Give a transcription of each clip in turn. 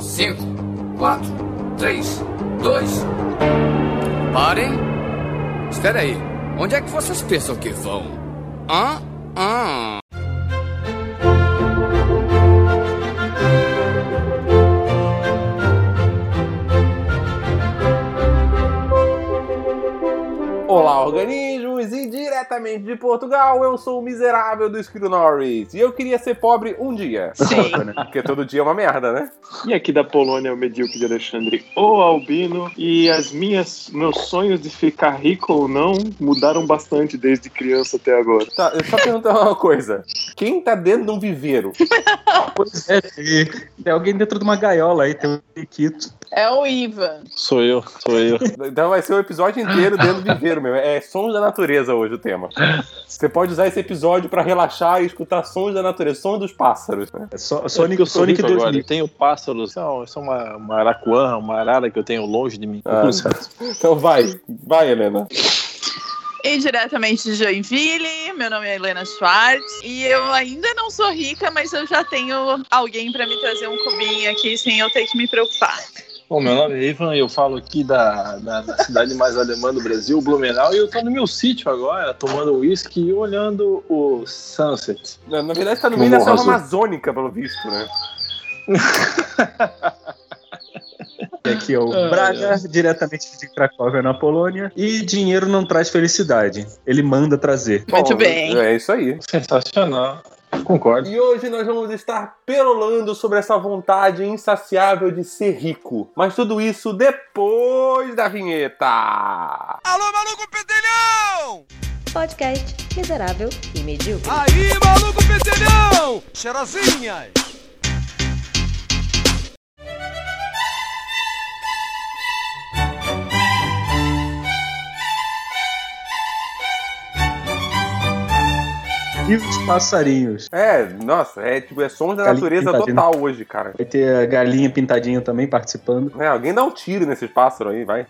5, 4, 3, 2. Parem! Espera aí. Onde é que vocês pensam que vão? Hã? Hã? Olá, organismos! Diretamente de Portugal, eu sou o miserável do Esquilo Norris. E eu queria ser pobre um dia. Sim. Porque todo dia é uma merda, né? E aqui da Polônia, o medíocre de Alexandre, o Albino. E as minhas, meus sonhos de ficar rico ou não mudaram bastante desde criança até agora. Tá, eu só perguntar uma coisa. Quem tá dentro de um viveiro? Pois é, tem, alguém dentro de uma gaiola aí, tem um Kikito. É o Ivan. Sou eu, sou eu. Então vai ser o episódio inteiro dentro do viveiro mesmo. É sons da natureza hoje o tema. Você pode usar esse episódio pra relaxar e escutar sons da natureza, sons dos pássaros. né? É só, Sonic, Sonic, eu sou Sonic rico agora. 2000. Eu tenho pássaros. São, são uma, uma aracuã, uma arara que eu tenho longe de mim. Ah. Então vai, vai, Helena. E diretamente de Joinville, meu nome é Helena Schwartz. E eu ainda não sou rica, mas eu já tenho alguém pra me trazer um cubinho aqui sem eu ter que me preocupar. Bom, meu nome é Ivan e eu falo aqui da, da, da cidade mais alemã do Brasil, Blumenau, e eu tô no meu sítio agora, tomando uísque e olhando o sunset. Na, na verdade, tá no meio da selva amazônica, pelo visto, né? E aqui é o Ai, Braga, diretamente de Cracóvia, na Polônia. E dinheiro não traz felicidade. Ele manda trazer. Muito Bom, bem. É isso aí. Sensacional. Concordo. E hoje nós vamos estar perolando sobre essa vontade insaciável de ser rico. Mas tudo isso depois da vinheta. Alô, maluco pedelhão! Podcast miserável e medíocre. Aí, maluco pedelhão! Cheirosinhas! E os passarinhos. É, nossa, é tipo, é sons da Galinha natureza pintadinha. total hoje, cara. Vai ter a galinha pintadinha também participando. É, alguém dá um tiro nesses pássaros aí, vai.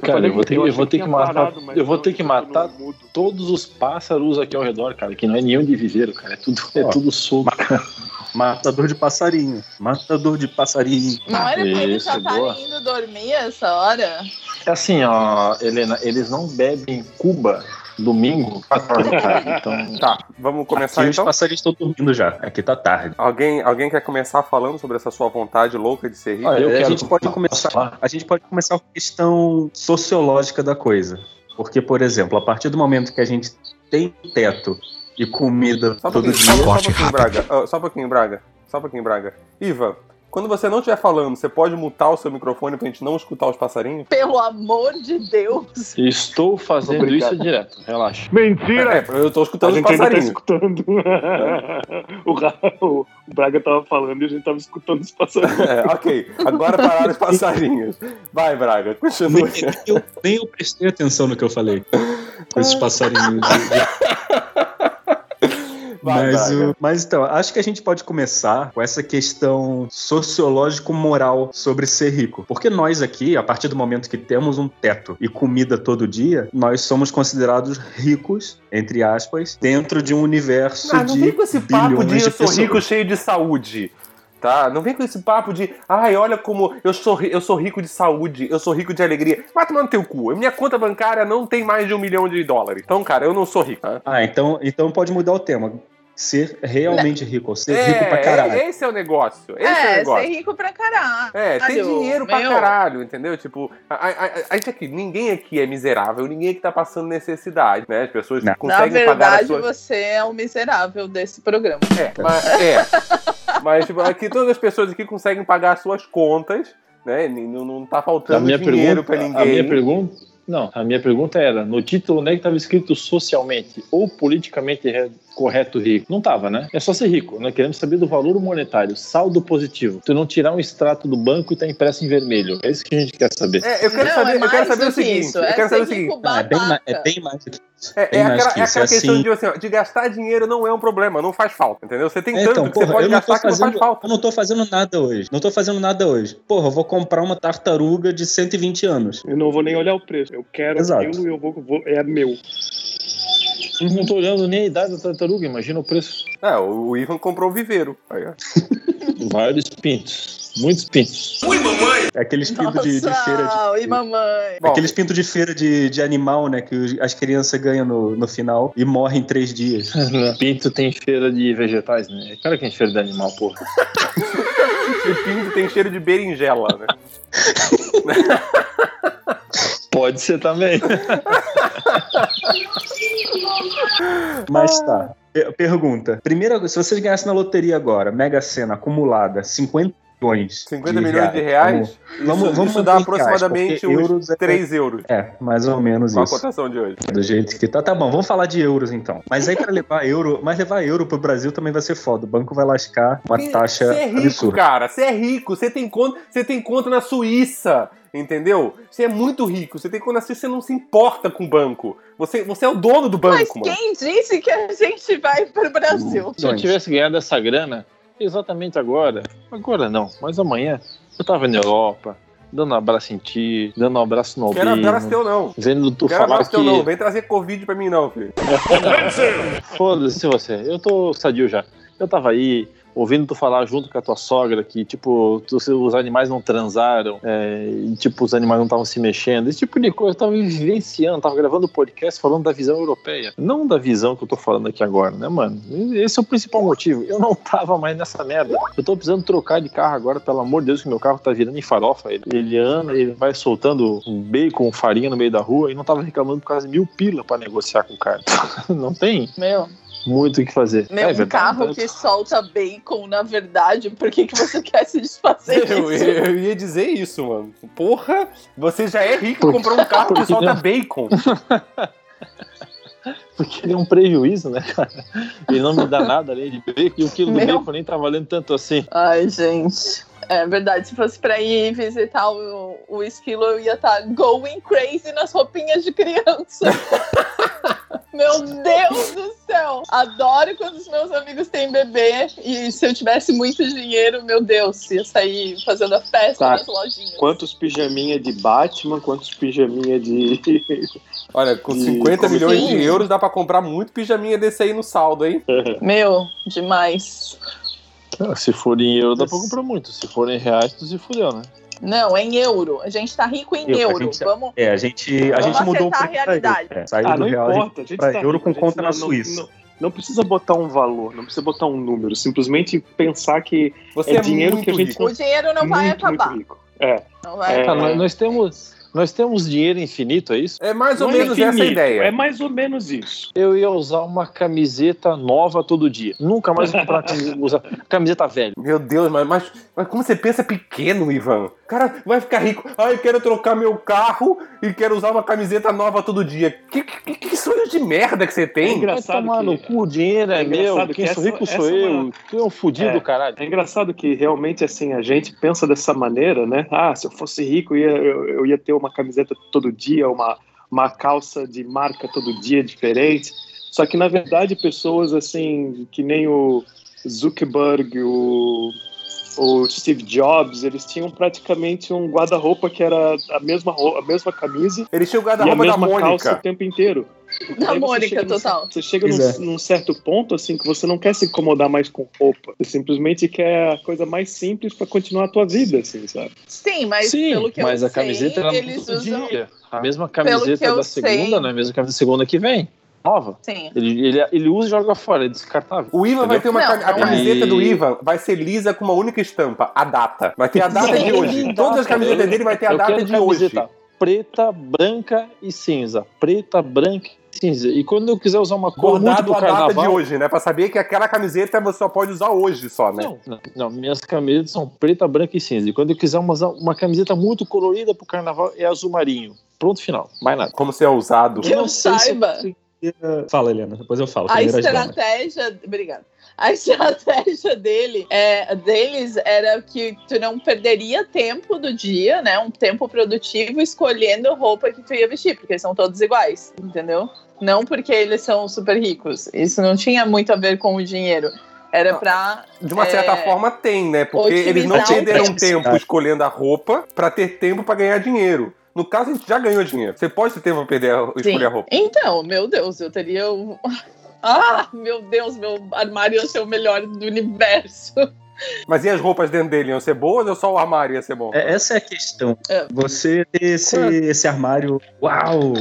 Cara, eu vou ter, eu vou ter que matar, eu vou ter que matar todos os pássaros aqui ao redor, cara, que não é nenhum de viveiro, cara. É tudo, é Ó. tudo solto. Matador de passarinho. Matador de passarinho. Não era pra ele já estar boa. indo dormir essa hora? É assim, ó, Helena, eles não bebem Cuba domingo, 4 horas da tarde. Então, Tá, vamos começar Aqui os então. passarinhos estão dormindo já. Aqui tá tarde. Alguém, alguém quer começar falando sobre essa sua vontade louca de ser rico? Olha, eu É, a quero gente pode começar. A gente pode começar com a questão sociológica da coisa. Porque, por exemplo, a partir do momento que a gente tem teto e comida Só todo dia. só um pouquinho, Braga. Ah, Só um pouquinho, Braga. Só um pouquinho, Braga. Iva, quando você não estiver falando, você pode mutar o seu microfone pra gente não escutar os passarinhos? Pelo amor de Deus! estou fazendo Obrigado. isso direto, relaxa. Mentira! É, eu tô a escutando os gente ainda tá passarinhos. escutando. o, o Braga tava falando e a gente tava escutando os passarinhos. É, ok, agora pararam os passarinhos. Vai, Braga, continua. Nem eu, nem eu prestei atenção no que eu falei. Com esses passarinhos. Vai, Mas, o- mas então, acho que a gente pode começar com essa questão sociológico-moral sobre ser rico. Porque nós aqui, a partir do momento que temos um teto e comida todo dia, nós somos considerados ricos, entre aspas, dentro de um universo Ah, não de vem com esse papo de eu sou rico cheio de saúde. Tá? Não vem com esse papo de, ai, olha como eu sou, eu sou rico de saúde, eu sou rico de alegria. Vai tomar no teu cu. Minha conta bancária não tem mais de um milhão de dólares. Então, cara, eu não sou rico. Tá? Ah, então, então pode mudar o tema. Ser realmente rico, ou ser rico pra caralho. é, esse é o negócio. Esse é, o é, ser negócio. rico pra caralho. É, tem dinheiro pra meu. caralho, entendeu? Tipo, a, a, a, a gente aqui, ninguém aqui é miserável, ninguém aqui tá passando necessidade, né? As pessoas Não. Na conseguem pagar as verdade, suas... você é o miserável desse programa. É, mas, é. mas tipo, aqui todas as pessoas aqui conseguem pagar as suas contas, né? Não, não tá faltando dinheiro pergunta, pra ninguém. a minha pergunta, não, a minha pergunta era, no título onde é que estava escrito socialmente ou politicamente re- correto rico? Não tava, né? É só ser rico, nós queremos saber do valor monetário, saldo positivo. Tu não tirar um extrato do banco e tá impresso em vermelho. É isso que a gente quer saber. É, eu quero Não, saber, é eu quero saber o seguinte, isso, eu é quero saber o seguinte. rico Ah, é, bem, é bem mais do que. É, é aquela, que é isso, é aquela questão assim- de, assim, ó, de gastar dinheiro não é um problema, não faz falta, entendeu? Você tem É, tanto então, que você porra, pode gastar que não fazendo, faz falta. eu não tô fazendo nada hoje. Não tô fazendo nada hoje. Porra, eu vou comprar uma tartaruga de 120 anos. Eu não vou nem olhar o preço. Eu quero Exato. aquilo e eu vou, vou- É meu. Não tô olhando nem a idade da tartaruga, imagina o preço. É, o, o Ivan comprou o viveiro. Aí, ó. Vários pintos. Muitos pintos. É aqueles pintos de, de feira de. e mamãe. Aqueles pintos de feira de, de animal, né? Que as crianças ganham no, no final e morrem em três dias. Pinto tem feira de vegetais, né? Cara que tem feira de animal, porra. esse pinto tem cheiro de berinjela, né? Pode ser também. Mas tá. Per- Pergunta. Primeira, se vocês ganhassem na loteria agora, Mega Sena acumulada, 50 milhões. 50 milhões de reais? Vamos- isso, vamos isso dá reais, aproximadamente porque uns euros é- 3 euros. É, mais ou menos Com a isso. cotação de hoje. Do jeito que tá. Tá bom, vamos falar de euros então. Mas aí pra levar euro, mas levar euro pro Brasil também vai ser foda. O banco vai lascar uma taxa Você é rico, absurda. cara. Você é rico. Você tem conta, você tem conta na Suíça. Entendeu? Você é muito rico. Você tem conta na Suíça, você não se importa com o banco. Você, você é o dono do Mas banco, mano. quem disse que a gente vai pro Brasil? Se eu tivesse ganhado essa grana, exatamente agora, agora não, mas amanhã, eu tava na Europa, dando um abraço em ti, dando um abraço no Quero Albino, abraço teu, não. vendo tu Quero falar abraço que... teu, não. Vem trazer Covid pra mim, não, filho. Foda-se você, eu tô sadio já. Eu tava aí, ouvindo tu falar junto com a tua sogra que, tipo, os animais não transaram, é, e, tipo, os animais não estavam se mexendo, esse tipo de coisa. Eu tava vivenciando, tava gravando podcast falando da visão europeia, não da visão que eu tô falando aqui agora, né, mano? Esse é o principal motivo. Eu não tava mais nessa merda. Eu tô precisando trocar de carro agora, pelo amor de Deus, que meu carro tá virando em farofa. Ele, ele anda, ele vai soltando um bacon, farinha no meio da rua e não tava reclamando por causa de mil pila pra negociar com o cara. não tem Meu, muito o que fazer. meu É um verdade, carro que solta bacon, na verdade, por que, que você quer se desfazer Eu, disso? eu ia dizer isso, mano. Porra, você já é rico e comprou um carro que solta não? bacon. Porque ele é um prejuízo, né, cara? Ele não me dá nada além de bacon e o quilo do Meu. bacon nem tá valendo tanto assim. Ai, gente. É verdade, se fosse pra ir visitar o, o esquilo, eu ia estar going crazy nas roupinhas de criança. Meu Deus do céu! Adoro quando os meus amigos têm bebê. E se eu tivesse muito dinheiro, meu Deus, ia sair fazendo a festa Tá. nas lojinhas. Quantos pijaminha de Batman, quantos pijaminha de. Olha, com E 50 como milhões assim? de euros dá pra comprar muito pijaminha desse aí no saldo, hein? Meu, demais. Se for em euro, dá pra comprar muito. Se for em reais, tu se fudeu, né? Não, é em euro. A gente tá rico em Eu, euro. gente- Vamos. É, a gente, a gente mudou o a realidade. É, saiu Ah, do não real importa. A gente pra tá euro rico, com conta na não- Suíça. Não, não precisa botar um valor, não precisa botar um número. Simplesmente pensar que Você É é, dinheiro que a gente rico. O dinheiro não vai muito, acabar. muito rico. É. Não vai É. Tá, acabar. nós, nós temos, nós temos dinheiro infinito, é isso? É mais ou Não é menos essa a infinito, ideia. É mais ou menos isso. Eu ia usar uma camiseta nova todo dia. Nunca mais vou comprar camiseta, usar camiseta velha. Meu Deus, mas, mas, mas como você pensa pequeno, Ivan? O cara vai ficar rico. Ah, eu quero trocar meu carro e quero usar uma camiseta nova todo dia. Que, que, que sonho de merda que você É tem? engraçado Vai tomar que- no cu, o dinheiro é, é meu. engraçado Quem que sou rico sou é eu. uma- Tu é um fudido, É. caralho. É engraçado que realmente assim a gente pensa dessa maneira, né? Ah, se eu fosse rico, eu ia, eu, eu ia ter uma camiseta todo dia, uma, uma calça de marca todo dia diferente. Só que na verdade pessoas assim que nem o Zuckerberg, o, o Steve Jobs, eles tinham praticamente um guarda-roupa que era a mesma roupa, a mesma camisa Eles tinham o a guarda-roupa da mesma calça o Mônica. tempo inteiro. Da Mônica, total. Você chega num, é. num certo ponto assim que você não quer se incomodar mais com roupa. Você simplesmente quer a coisa mais simples para continuar a tua vida, assim, sabe? Sim, mas Sim, pelo que mas eu a camiseta sei, era eles usam. dia. A mesma Pelo que camiseta da sei- segunda, não é a mesma camiseta da segunda que vem. Nova. Sim. Ele, ele, ele usa e joga fora, é descartável. O Ivan vai ter uma Não, a não é. camiseta do Ivan vai ser lisa com uma única estampa, a data. Vai ter a data de hoje. Todas as camisetas dele vai ter a Eu data quero de hoje. camiseta preta, branca e cinza. Preta, branca e cinza. E quando eu quiser usar uma cor muito Bordado pro a data de carnaval... hoje, né? Pra saber que aquela camiseta você só pode usar hoje só, né? Não, não, não, minhas camisetas são preta, branca e cinza. E quando eu quiser uma, uma camiseta muito colorida pro carnaval, é azul marinho. Pronto, final. Mais nada. Como você é ousado. Que eu sei se saiba. consigo- Fala, Helena, depois eu falo. A estratégia. Obrigada. A estratégia dele, é, deles era que tu não perderia tempo do dia, né? Um tempo produtivo escolhendo roupa que tu ia vestir, porque são todos iguais, entendeu? Não porque eles são super ricos. Isso não tinha muito a ver com o dinheiro. Era Não. pra. De uma certa É, forma tem, né? Porque eles não perderam tempo. tempo escolhendo a roupa pra ter tempo pra ganhar dinheiro. No caso, a gente já ganhou dinheiro. Você pode ter tempo pra perder a, escolher a roupa. Então, meu Deus, eu teria. um- Ah, meu Deus, meu armário ia ser o melhor do universo. Mas e as roupas dentro dele iam ser boas ou só o armário ia ser bom? É, essa é a questão. É. Você ter esse, esse armário, uau,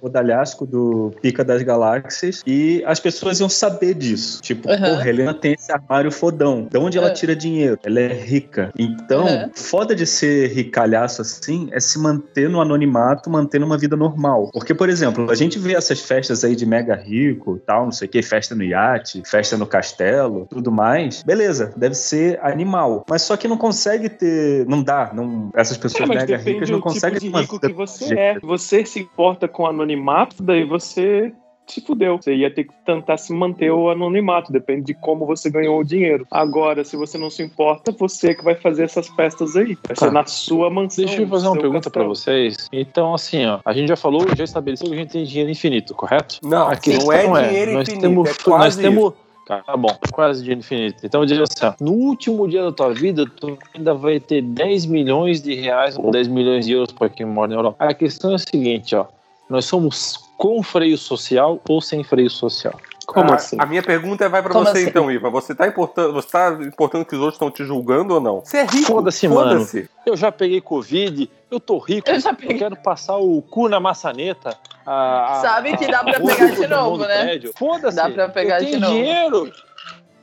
fodalhasco do Pica das Galáxias, e as pessoas iam saber disso. Tipo, Aham. porra, a Helena tem esse armário fodão. De onde ela É. tira dinheiro? Ela é rica. Então, Aham. foda de ser ricalhaço assim é se manter no anonimato, mantendo uma vida normal. Porque, por exemplo, a gente vê essas festas aí de mega rico, tal, não sei o que, festa no iate, festa no castelo, tudo mais. Beleza, deve ser animal. Mas só que não consegue ter. Não dá. Não, essas pessoas É, mega ricas não tipo conseguem de ter uma rico vida que você é. Você se importa com anonimato, daí você se fudeu. Você ia ter que tentar se manter o anonimato, depende de como você ganhou o dinheiro. Agora, se você não se importa, você que vai fazer essas festas aí. Vai ser Tá. na sua mansão. Deixa eu fazer uma pergunta pra castelo. vocês. Então, assim, ó, a gente já falou, já estabeleceu que a gente tem dinheiro infinito, correto? Não, A não questão é dinheiro nós infinito, temos, é quase nós temos Tá, tá bom, quase dinheiro infinito. Então, diz assim, ó, no último dia da tua vida, tu ainda vai ter 10 milhões de reais ou 10 milhões de euros para quem mora na Europa. A questão é a seguinte, ó, nós somos com freio social ou sem freio social? Como a, assim? A minha pergunta vai pra Como você assim? então, Ivan. Você tá importando, você tá importando que os outros estão te julgando ou não? Você é rico. Foda-se, Foda-se. Eu já peguei Covid, eu tô rico, Eu já eu peguei. quero passar o cu na maçaneta. a- a- Sabe que dá pra a- pegar de novo, né? Foda-se. Dá pra pegar eu de tenho novo. dinheiro.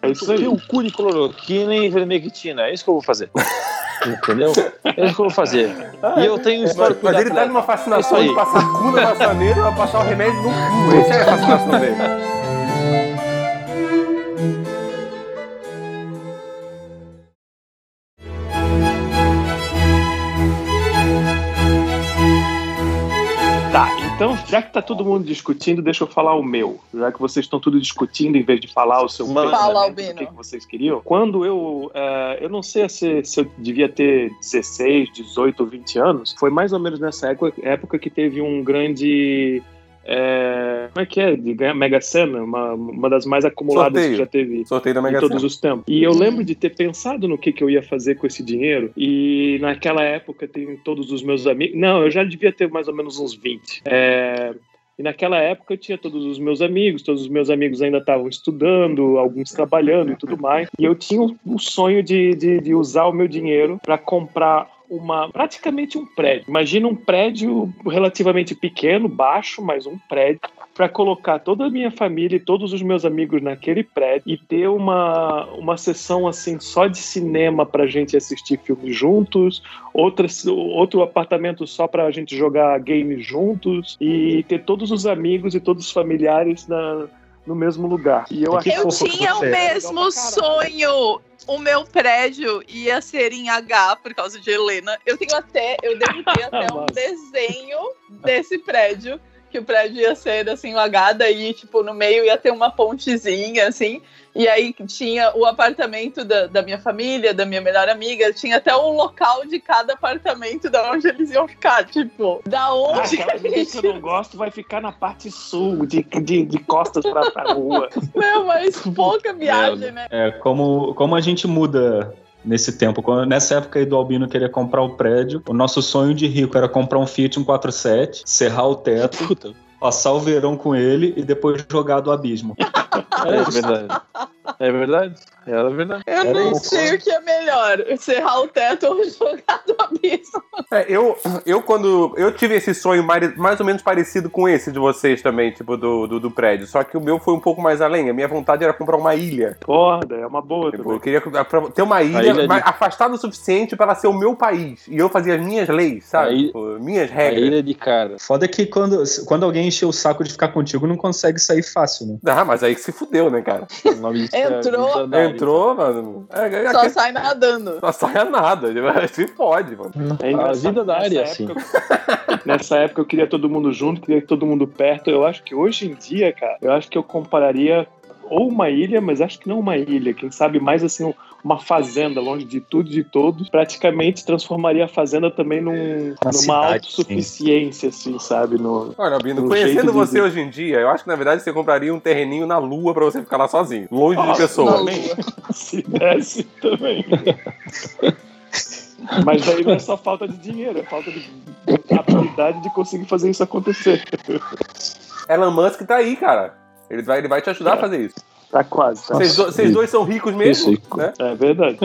É isso aí. Tem um cu de cloroquina e vermectina. É isso que eu vou fazer. Entendeu? É isso que eu vou fazer. E eu tenho histórico Mas de ele tá numa fascinação É de passar cu na maçaneira vai passar o remédio no cu. Essa é a fascinação dele. Então, já que tá todo mundo discutindo, deixa eu falar o meu. Já que vocês estão tudo discutindo em vez de falar o seu pensamento, Fala, o que, que vocês queriam. Quando eu. eh, eu não sei se, se eu devia ter 16, 18 ou 20 anos. Foi mais ou menos nessa época, época que teve um grande. Eh, como é que é? De ganhar Mega Sena, uma, uma das mais acumuladas Sorteio. que já teve Sorteio da em Mega todos Sena. os tempos. E eu lembro de ter pensado no que, que eu ia fazer com esse dinheiro. E naquela época tem todos os meus amigos. Não, eu já devia ter mais ou menos uns 20. É, E naquela época eu tinha todos os meus amigos, todos os meus amigos ainda estavam estudando, alguns trabalhando e tudo mais. E eu tinha o o sonho de, de, de usar o meu dinheiro para comprar uma praticamente um prédio. Imagina um prédio relativamente pequeno, baixo, mas um prédio para colocar toda a minha família e todos os meus amigos naquele prédio e ter uma, uma sessão assim só de cinema pra gente assistir filmes juntos, outra, outro apartamento só pra gente jogar games juntos e ter todos os amigos e todos os familiares na, no mesmo lugar. E eu Eu tinha o é. mesmo sonho. O meu prédio ia ser em H por causa de Helena. Eu tenho até, eu devo ter até um desenho desse prédio. Que o prédio ia ser assim, o H, daí, tipo, no meio ia ter uma pontezinha, assim. E aí tinha o apartamento da, da minha família, da minha melhor amiga, tinha até o local de cada apartamento da onde eles iam ficar. Tipo, da Ah, onde aquela a amiga que gente. eu não gosto vai ficar na parte sul, de, de, de costas pra, pra rua. Meu, mas pouca viagem, né? É, como, como a gente muda nesse tempo. Quando, nessa época aí do Albino queria comprar o prédio, o nosso sonho de rico era comprar um Fiat 147, serrar o teto, Puta, passar o verão com ele e depois jogar do abismo. é verdade. É verdade. Era verdade. Eu Era não isso. sei o que é melhor, serrar o teto ou jogar do abismo. É, eu, eu quando. Eu tive esse sonho mais, mais ou menos parecido com esse de vocês também, tipo, do, do, do prédio. Só que o meu foi um pouco mais além. A minha vontade era comprar uma ilha. Foda, é uma boa Tipo, também. eu queria ter uma ilha, ilha de- afastada o suficiente para ela ser o meu país. E eu fazia as minhas leis, sabe? A ilha- Tipo, minhas A regras. ilha de cara. Foda que quando, quando alguém encher o saco de ficar contigo, não consegue sair fácil, né? Ah, mas aí que se fudeu, né, cara? O nome é Entrou. milionário. Entrou, mano. É, é, Só é, sai nadando. não saia nada. Se fode, mano. É A vida da área, nessa assim. época- Nessa época eu queria todo mundo junto, queria todo mundo perto. Eu acho que hoje em dia, cara, eu acho que eu compararia ou uma ilha, mas acho que não uma ilha, quem sabe mais assim uma fazenda longe de tudo e de todos, praticamente transformaria a fazenda também num, numa cidade, autossuficiência, assim, sabe? No, Olha, Albino, conhecendo de você dizer. hoje em dia, eu acho que na verdade você compraria um terreninho na lua pra você ficar lá sozinho, longe de pessoas. Se desse também. Mas daí não é só falta de dinheiro, é falta de habilidade de conseguir fazer isso acontecer. Elon Musk tá aí, cara. Ele vai, ele vai te ajudar a fazer isso. Tá quase. Tá? Vocês, do- vocês dois são ricos mesmo, Isso, né? É verdade.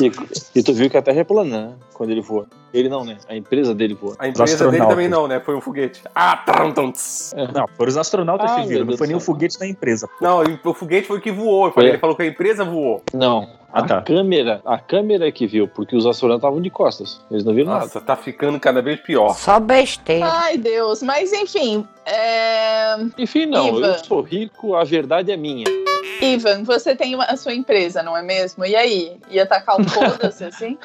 E, e tu viu que a Terra é plana, né? Quando ele voa. Ele não, né? A empresa dele voa. A empresa dele também não, né? Foi um foguete. Ah, trum, tss. Não, foram os astronautas Ah, que viram, não foi nem o foguete da empresa. Não, e o foguete foi o que voou. Foi. Ele falou que a empresa voou. Não. Ah, a tá. câmera, a câmera é que viu, porque os astronautas estavam de costas. Eles não viram nada. Nossa, tá ficando cada vez pior. Só besteira. Ai, Deus. Mas enfim, é... Enfim, não, Ivan. eu sou rico, a verdade é minha. Ivan, você tem uma- a sua empresa, não é mesmo? E aí? Ia tacar o foda-se assim?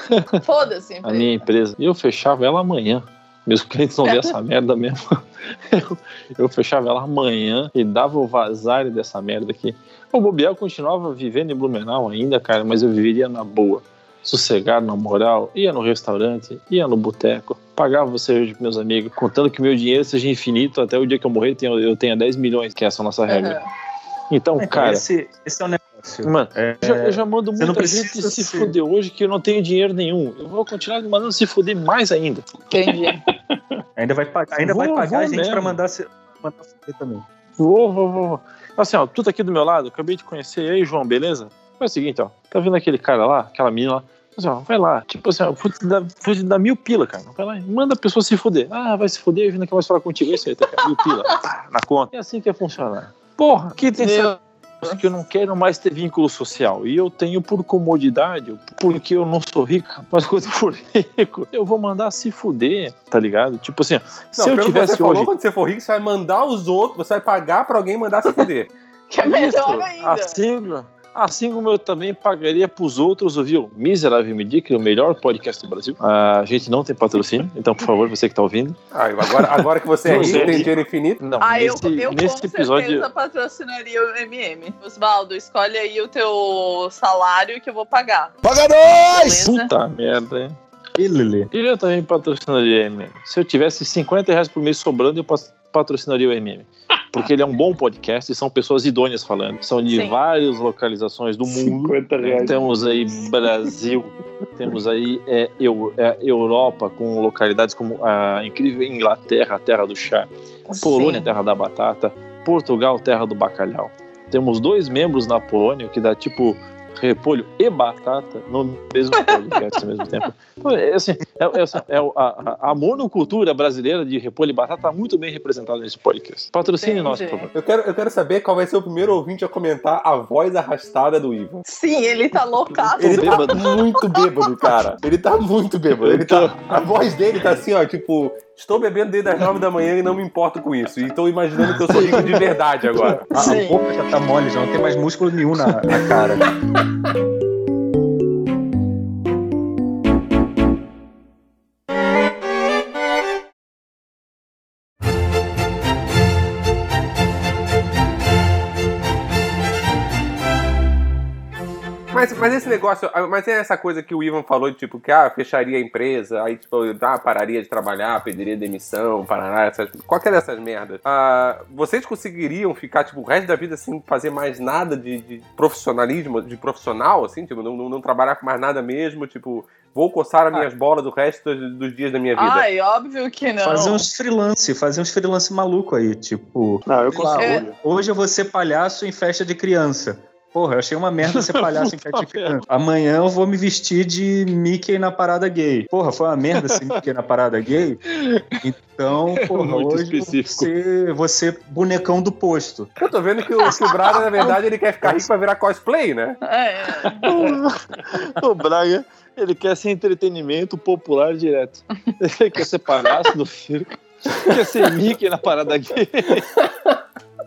Foda-se, A minha empresa. E eu fechava ela amanhã. Meus clientes não vêem essa merda mesmo. Eu, eu fechava ela amanhã e dava o vazar dessa merda aqui. O Bobiel continuava vivendo em Blumenau ainda, cara, mas eu viveria na boa. Sossegado, na moral, ia no restaurante, ia no boteco, pagava cerveja pros meus amigos, contando que meu dinheiro seja infinito até o dia que eu morrer eu tenha 10 milhões, que é essa a nossa regra. Aham. Então, Então, cara, esse, esse é o negócio. mano, É, eu já, eu já mando muita gente se ser- fuder hoje que eu não tenho dinheiro nenhum. Eu vou continuar mandando se fuder mais ainda. Entendi. ainda vai pagar, ainda Vou- vai pagar a gente mesmo. pra mandar, se, mandar fuder também. Vou, vou, vou. Assim, ó, tu tá aqui do meu lado, acabei de conhecer. E aí, João, beleza? Faz o seguinte, ó. Tá vendo aquele cara lá, aquela menina lá? Assim, ó, vai lá. Tipo assim, ó, vou te dar, vou te dar mil pila, cara. Vai lá e manda a pessoa se fuder. Ah, vai se fuder, eu vim aqui mais falar contigo. É isso aí, tá, cara, mil pila. Pá, na conta. É assim que ia funcionar. Porra, aqui tem Meu que eu não quero mais ter vínculo social. E eu tenho por comodidade, porque eu não sou rico, mas quando eu for rico, eu vou mandar se fuder, tá ligado? Tipo assim, ó, se Não, eu que tivesse você falou, hoje. quando você for rico, você vai mandar os outros, você vai pagar pra alguém mandar se fuder. Que é melhor ainda. Assim, assim como eu também pagaria pros outros ouvir o Miserável Medíocre, o melhor podcast do Brasil. A gente não tem patrocínio, então, por favor, você que tá ouvindo. Ah, agora, agora que você é Não, rico, tem dinheiro infinito. Não, Ah, eu, nesse, eu nesse com episódio. certeza patrocinaria o MM. Osvaldo, escolhe aí o teu salário que eu vou pagar. Paga nós! Beleza? Puta merda, hein? E Lili? E eu também patrocinaria o MM. Se eu tivesse 50 reais por mês sobrando, eu pas- patrocinaria o MM. Porque ele é um bom podcast e são pessoas idôneas falando. São de Sim. várias localizações do mundo. 50 reais. Temos aí Brasil, temos aí é, Eu- é, Europa, com localidades como a incrível Inglaterra, a terra do chá, Polônia, Sim. terra da batata, Portugal, terra do bacalhau. Temos dois membros na Polônia que dá tipo repolho e batata no mesmo podcast ao mesmo tempo. É, assim, é, é, assim, é a, a- monocultura brasileira de repolho e batata está muito bem representada nesse podcast. Patrocine Entendi. por favor. Eu quero, eu quero saber qual vai ser o primeiro ouvinte a comentar a voz arrastada do Ivan. Sim, ele tá loucaço. Ele tá bêbado. muito bêbado, cara. Ele tá muito bêbado. Ele tá, a voz dele tá assim, ó, tipo, estou bebendo desde as nove da manhã e não me importo com isso. E tô imaginando que eu sou rico de verdade agora. A, Sim. boca já tá mole, já não tem mais músculo nenhum na, na cara. Mas, esse negócio, ah, mas é essa coisa que o Ivan falou, de, tipo, que ah, fecharia a empresa, aí tipo, ah, pararia de trabalhar, pediria demissão, parará, essas, qualquer dessas merdas. Ah, vocês conseguiriam ficar, tipo, o resto da vida sem fazer mais nada de, de profissionalismo, de profissional, assim, tipo, não, não, não trabalhar com mais nada mesmo, tipo, vou coçar as minhas bolas do resto dos, dos dias da minha vida. Ai, óbvio que não. Fazer uns freelance, fazer uns freelance maluco aí, tipo. Não, eu consigo. ho- hoje eu vou ser palhaço em festa de criança. Porra, eu achei uma merda ser palhaço em de criança. Amanhã eu vou me vestir de Mickey na parada gay. Porra, foi uma merda ser Mickey na parada gay. Então, porra, Muito hoje eu vou específico. ser, vou ser bonecão do posto. Eu tô vendo que o, que o Braga, na verdade, ele quer ficar rico pra virar cosplay, né? É, é. o Braga, ele quer ser entretenimento popular direto. Ele quer ser palhaço no circo. Quer ser Mickey na parada gay.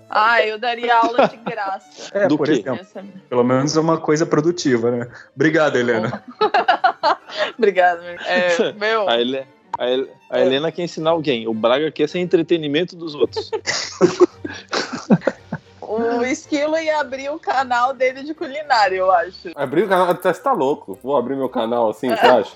Ah, eu daria aula de graça. É, Do por quê? exemplo. Essa- Pelo menos é uma coisa produtiva, né? Obrigado, Helena. Obrigada. É, meu, A, Hele- a a Helena quer ensinar alguém. O Braga quer ser entretenimento dos outros. o Esquilo ia abrir o canal dele de culinária, eu acho. Abrir o canal, você tá louco? Vou abrir meu canal assim, você acha?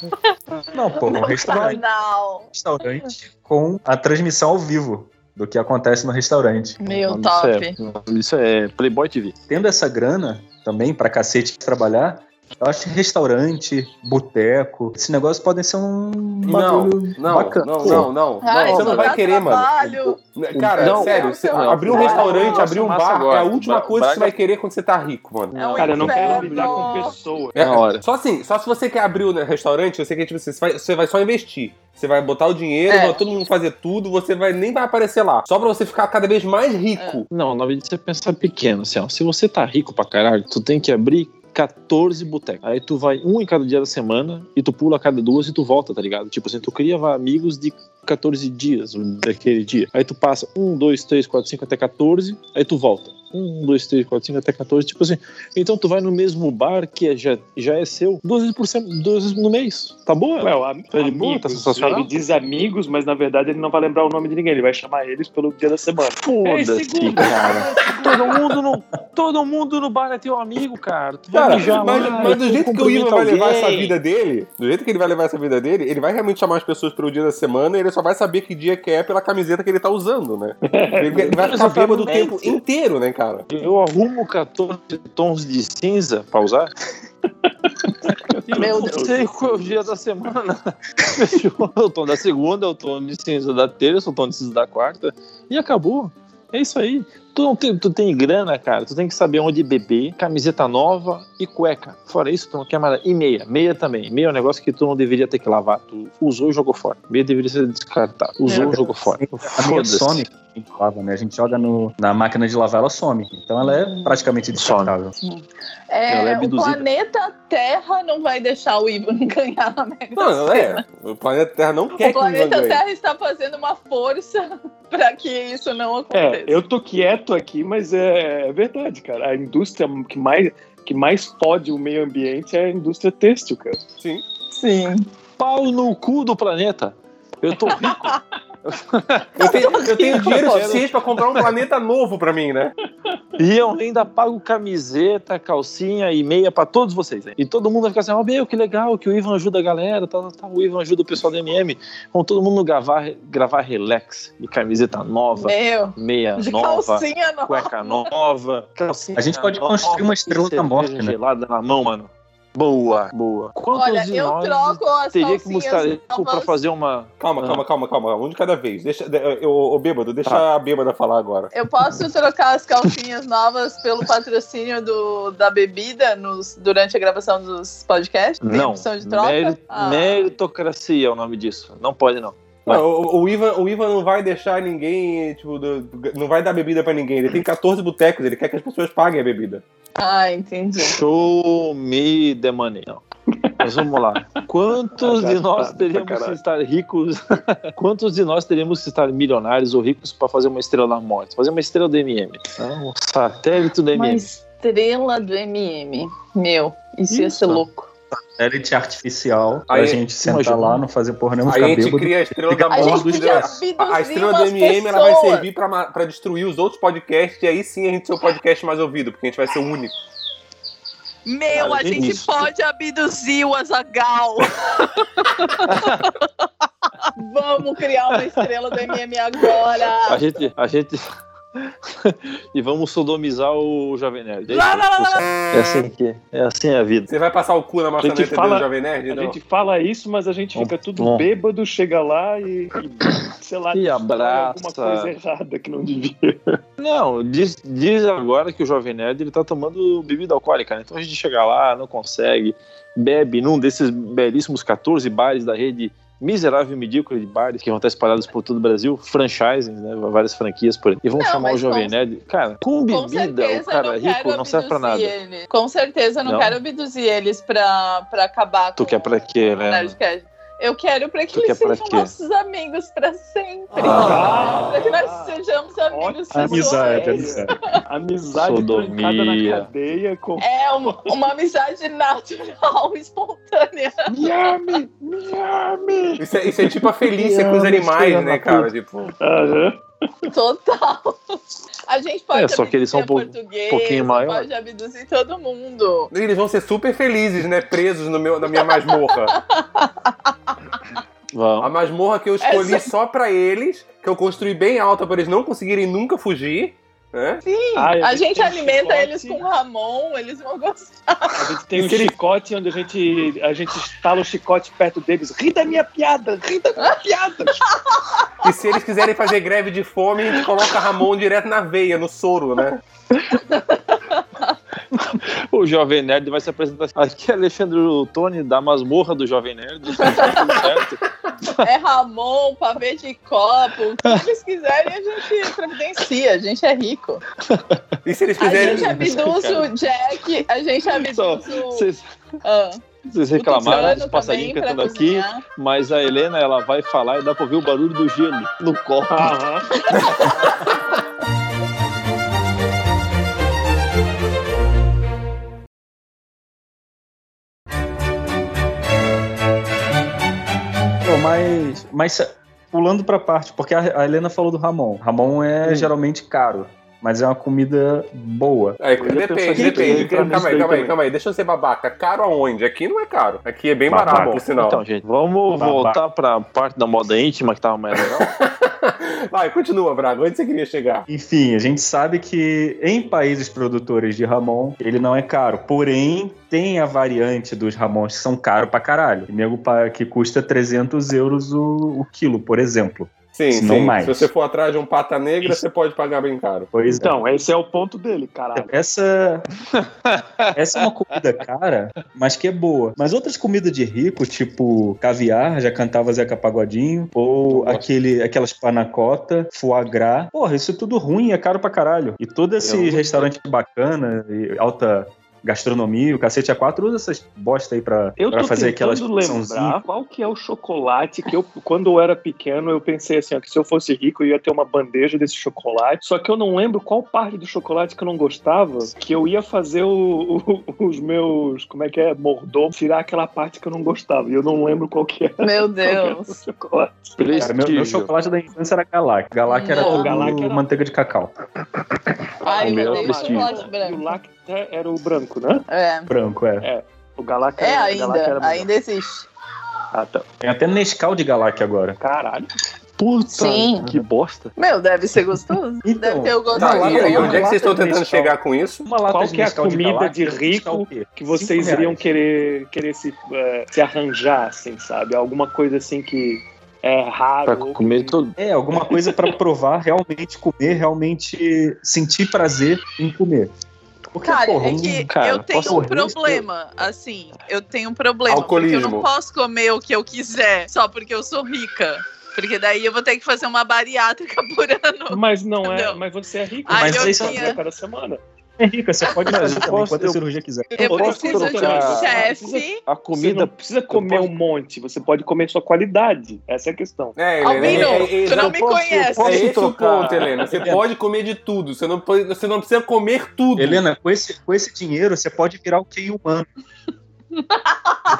Não, pô, um restaurante. Canal. restaurante com a transmissão ao vivo do que acontece no restaurante. Meu Isso top. é, isso é Playboy TV. Tendo essa grana também pra cacete trabalhar, Eu acho que restaurante, boteco, esses negócios podem ser um Não, bagulho não, bacana. não, não, não, Ai, não. Você não vai querer, mano. trabalho. Cara, Não, sério, você não, abrir um não, restaurante, não, abrir um bar, agora. é a última Ba- coisa que você vai querer quando você tá rico, mano. É um Cara, eu não quero lidar com pessoas. É, Na hora. Só assim, só se você quer abrir o restaurante, você quer, tipo, você vai, você vai só investir. Você vai botar o dinheiro, É. vai todo mundo fazer tudo, você vai nem vai aparecer lá. Só pra você ficar cada vez mais rico. Não, na verdade você pensar pequeno, assim, ó. Se você tá rico pra caralho, tu tem que abrir 14 botecos. Aí tu vai um em cada dia da semana e tu pula a cada duas e tu volta, tá ligado? Tipo assim, tu cria amigos de 14 dias daquele dia. Aí tu passa um, dois, três, quatro, cinco até 14, aí tu volta. Um, dois, três, quatro, cinco até 14, tipo assim. Então tu vai no mesmo bar que é- já, já é seu duas vezes por semana, duas vezes no mês. Tá boa? Well, am- Tá de boa, amigos, tá sensacional. ele diz amigos, mas na verdade ele não vai lembrar o nome de ninguém, ele vai chamar eles pelo dia da semana. Foda-se, cara. Todo mundo, no, todo mundo no bar é teu amigo, cara. Tu vai Cara, mijar mas, lá, mas do jeito que o Ivan vai levar essa vida dele, do jeito que ele vai levar essa vida dele, ele vai realmente chamar as pessoas pelo dia da semana e ele só vai saber que dia que é pela camiseta que ele tá usando, né? Ele, vai ficar bêbado o tempo inteiro, né, cara? Eu arrumo 14 tons de cinza pra usar. Meu eu Deus. não sei qual é o dia da semana. Fechou. O tom da segunda, é o tom de cinza da terça, o tom de cinza da quarta. E acabou. É isso aí. Tu, não tem, tu tem grana, cara. Tu tem que saber onde beber, camiseta nova e cueca. Fora isso, tu não quer mais. E meia. Meia também. Meia é um negócio que tu não deveria ter que lavar. Tu usou e jogou fora. Meia deveria ser descartado. Usou e É, jogou fora. A minha Foda-se. some, a gente lava, né? A gente joga no, na máquina de lavar, ela some. Então ela é praticamente descartável. É, é o planeta Terra não vai deixar o Ivan ganhar na Mega Não, é. O planeta Terra não quer O que o planeta. Terra está fazendo uma força para que isso não aconteça. É, eu tô quieto aqui, mas é, é verdade, cara. A indústria que mais, que mais fode o meio ambiente é a indústria têxtil, cara. Sim. Sim. Pau no cu do planeta. Eu tô rico. Eu tenho, eu tenho dinheiro suficiente pra comprar um planeta novo pra mim, né? E eu ainda pago camiseta, calcinha e meia pra todos vocês. hein? E todo mundo vai ficar assim, ó, meu, que legal, que o Ivan ajuda a galera, tá, tá, o Ivan ajuda o pessoal do MM. Vamos todo mundo gravar, gravar relax, de camiseta nova, Meu, meia de nova, calcinha não. cueca nova, calcinha A gente pode nova, construir uma estrela da morte, né? gelada na mão, mano. Boa, boa. Quantos Olha, de eu troco as teria que buscar rico pra fazer uma... Calma, calma, calma, calma. Um de cada vez. Deixa, de- eu, ô, bêbado, deixa Tá. a bêbada falar agora. Eu posso trocar as calcinhas novas pelo patrocínio do, da bebida nos, durante a gravação dos podcasts? Tem Não, opção de troca? Meri- Ah. meritocracia é o nome disso. Não pode, não. Não, o, o Ivan, o Ivan não vai deixar ninguém, tipo, do- não vai dar bebida pra ninguém. Ele tem 14 botecos, ele quer que as pessoas paguem a bebida. Ah, entendi. Show me the money. Não. Mas vamos lá. Quantos de nós teríamos que estar ricos? Quantos de nós teríamos que estar milionários ou ricos para fazer uma estrela da morte? Fazer uma estrela do MM. Um satélite do Uma MM. estrela do MM. Meu, isso, ia ser Isso. louco. Satélite artificial pra Aí, gente sentar imagina. lá, não fazer porra nenhuma, Aí a ficar gente cria a estrela da morte. A- estrela do MM ela vai servir pra, pra destruir os outros podcasts e aí sim a gente ser o podcast mais ouvido, porque a gente vai ser o único. Meu, Cara, a gente isso. pode abduzir o Azagal. Vamos criar uma estrela do MM agora. A gente. A gente... e vamos sodomizar o Jovem Nerd. É? Lá, lá, lá, lá. é assim que é assim a vida. Você vai passar o cu na maçaneta fala- do Jovem Nerd? A Não. gente fala isso, mas a gente fica tudo Bom. bêbado, chega lá e, e, sei lá, E abraça. alguma coisa errada que não devia. Não, diz, diz agora que o Jovem Nerd ele tá tomando bebida alcoólica, né? Então a gente chega lá, não consegue, bebe num desses belíssimos 14 bares da rede miserável e medíocre de bares que vão estar espalhados por todo o Brasil, franchising, né? Várias franquias por aí. E vão Não, chamar o Jovem Nerd. Cara, com Com bebida, o cara não rico não serve pra nada. ele. Com certeza não, Não? quero abduzir eles pra, pra acabar Tu com quer pra quê, né? Nerdcast. Eu quero pra que Tu eles sejam quê? nossos amigos pra sempre. Ah. pra que nós sejamos amigos Amizade, amizade. Amizade trancada na Sodomia. cadeia com. É uma, uma amizade natural, espontânea. Me ame! Isso é, isso é tipo a Felícia com os animais, né, cara? Tipo. Total. A gente pode É, só que eles são um pouquinho maior. pode abduzir todo mundo. eles vão ser super felizes, né? Presos no meu, na minha masmorra. A Vamos. masmorra que eu escolhi só pra eles, que eu construí bem alta pra eles não conseguirem nunca fugir. Sim, Ai, a a gente gente um alimenta chicote. eles com Ramon, eles vão gostar. A gente tem um chicote onde a gente, a gente estala o chicote perto deles. Ri da minha piada, ri da minha piada. E se eles quiserem fazer greve de fome, a gente coloca Ramon direto na veia, no soro, né? O Jovem Nerd vai se apresentar. Aqui é Alexandre Tony, da masmorra do Jovem Nerd. Tá. É Ramon, pavê de copo, o que eles quiserem a gente providencia, a gente é rico. E se eles A quiserem. gente abduz o Jack, a gente Só, abduz o... Vocês ah, vocês reclamaram dos passarinhos cantando aqui, cozinhar. mas a Helena ela vai falar e dá pra ouvir o barulho do gelo no copo. Aham. mas, pulando pra parte, porque a, a Helena falou do Ramon. Ramon é Hum. geralmente caro, mas é uma comida boa. Pensar depende, que depende. Calma aí, calma aí, calma aí. Deixa eu ser babaca. Caro aonde? Aqui não é caro. Aqui é bem Babaca. barato, por sinal. Então, gente, vamos Babaca. voltar pra parte da moda íntima que tava mais legal. Vai, continua, Braga. Onde você queria chegar? Enfim, a gente sabe que em países produtores de Ramon, ele não é caro. Porém, tem a variante dos Ramons que são caros pra caralho. E nego que custa 300 euros o, o quilo, por exemplo. Sim, Se não sim. mais. Se você for atrás de um pata negra, você pode pagar bem caro. Pois é. Então, esse é o ponto dele, caralho. Essa, essa é uma comida cara, mas que é boa. Mas outras comidas de rico, tipo caviar, já cantava Zeca Pagodinho, ou Nossa. aquele, aquelas panacota, foie gras. Porra, isso é tudo ruim, é caro pra caralho. E todo esse Eu- restaurante bacana, e alta gastronomia, o cacete A4 usa essas bosta aí pra, Eu pra fazer aquelas lembrar qual que é o chocolate que eu, quando eu era pequeno, eu pensei assim, ó, que se eu fosse rico, eu ia ter uma bandeja desse chocolate. Só que eu não lembro qual parte do chocolate que eu não gostava, que eu ia fazer o- o- os meus, como é que é, mordomos, tirar aquela parte que eu não gostava. E eu não lembro qual que é. Meu era Deus. o chocolate. Cara, meu, meu chocolate da infância era Galac. Galac era Não, Galac era- manteiga de cacau. Ai, O meu prestígio. chocolate E o branco. Era o branco, né? É, Branco, é. É era, o Galac era ainda, ainda existe. Ah, tá. Tem até Nescau de Galac agora. Caralho. Puta, Sim. que bosta. Meu, deve ser gostoso. Então, deve ter o gosto Tá, e, e onde é que vocês estão de tentando Nescau. chegar com isso? Uma lata Qual de que é a comida de custa rico que vocês Cinco iriam querer, querer se, eh, se arranjar, assim, sabe? Alguma coisa assim que é raro. Pra comer todo. É, alguma coisa pra provar, realmente comer, realmente sentir prazer em comer. Porque, Cara, porra, é que cara, eu tenho um problema, assim, eu tenho um problema, porque eu Alcoolismo. não posso comer o que eu quiser só porque eu sou rica. Porque daí eu vou ter que fazer uma bariátrica por ano. Mas não é, mas você é rico, Ai, mas você tinha- cada semana. É rica, você pode fazer eu também posso- quanta eu- cirurgia quiser. Eu posso preciso de um trocar- chefe. A Você comida. não precisa comer eu um monte, você pode comer sua qualidade. Essa é a questão. É, Albino, é, é, é, tu não eu me posso- conhece. É posso esse o trocar. ponto, Helena. Você pode comer de tudo. Você não, pode- você não precisa comer tudo. Helena, com esse, com esse dinheiro, você pode virar o que humano.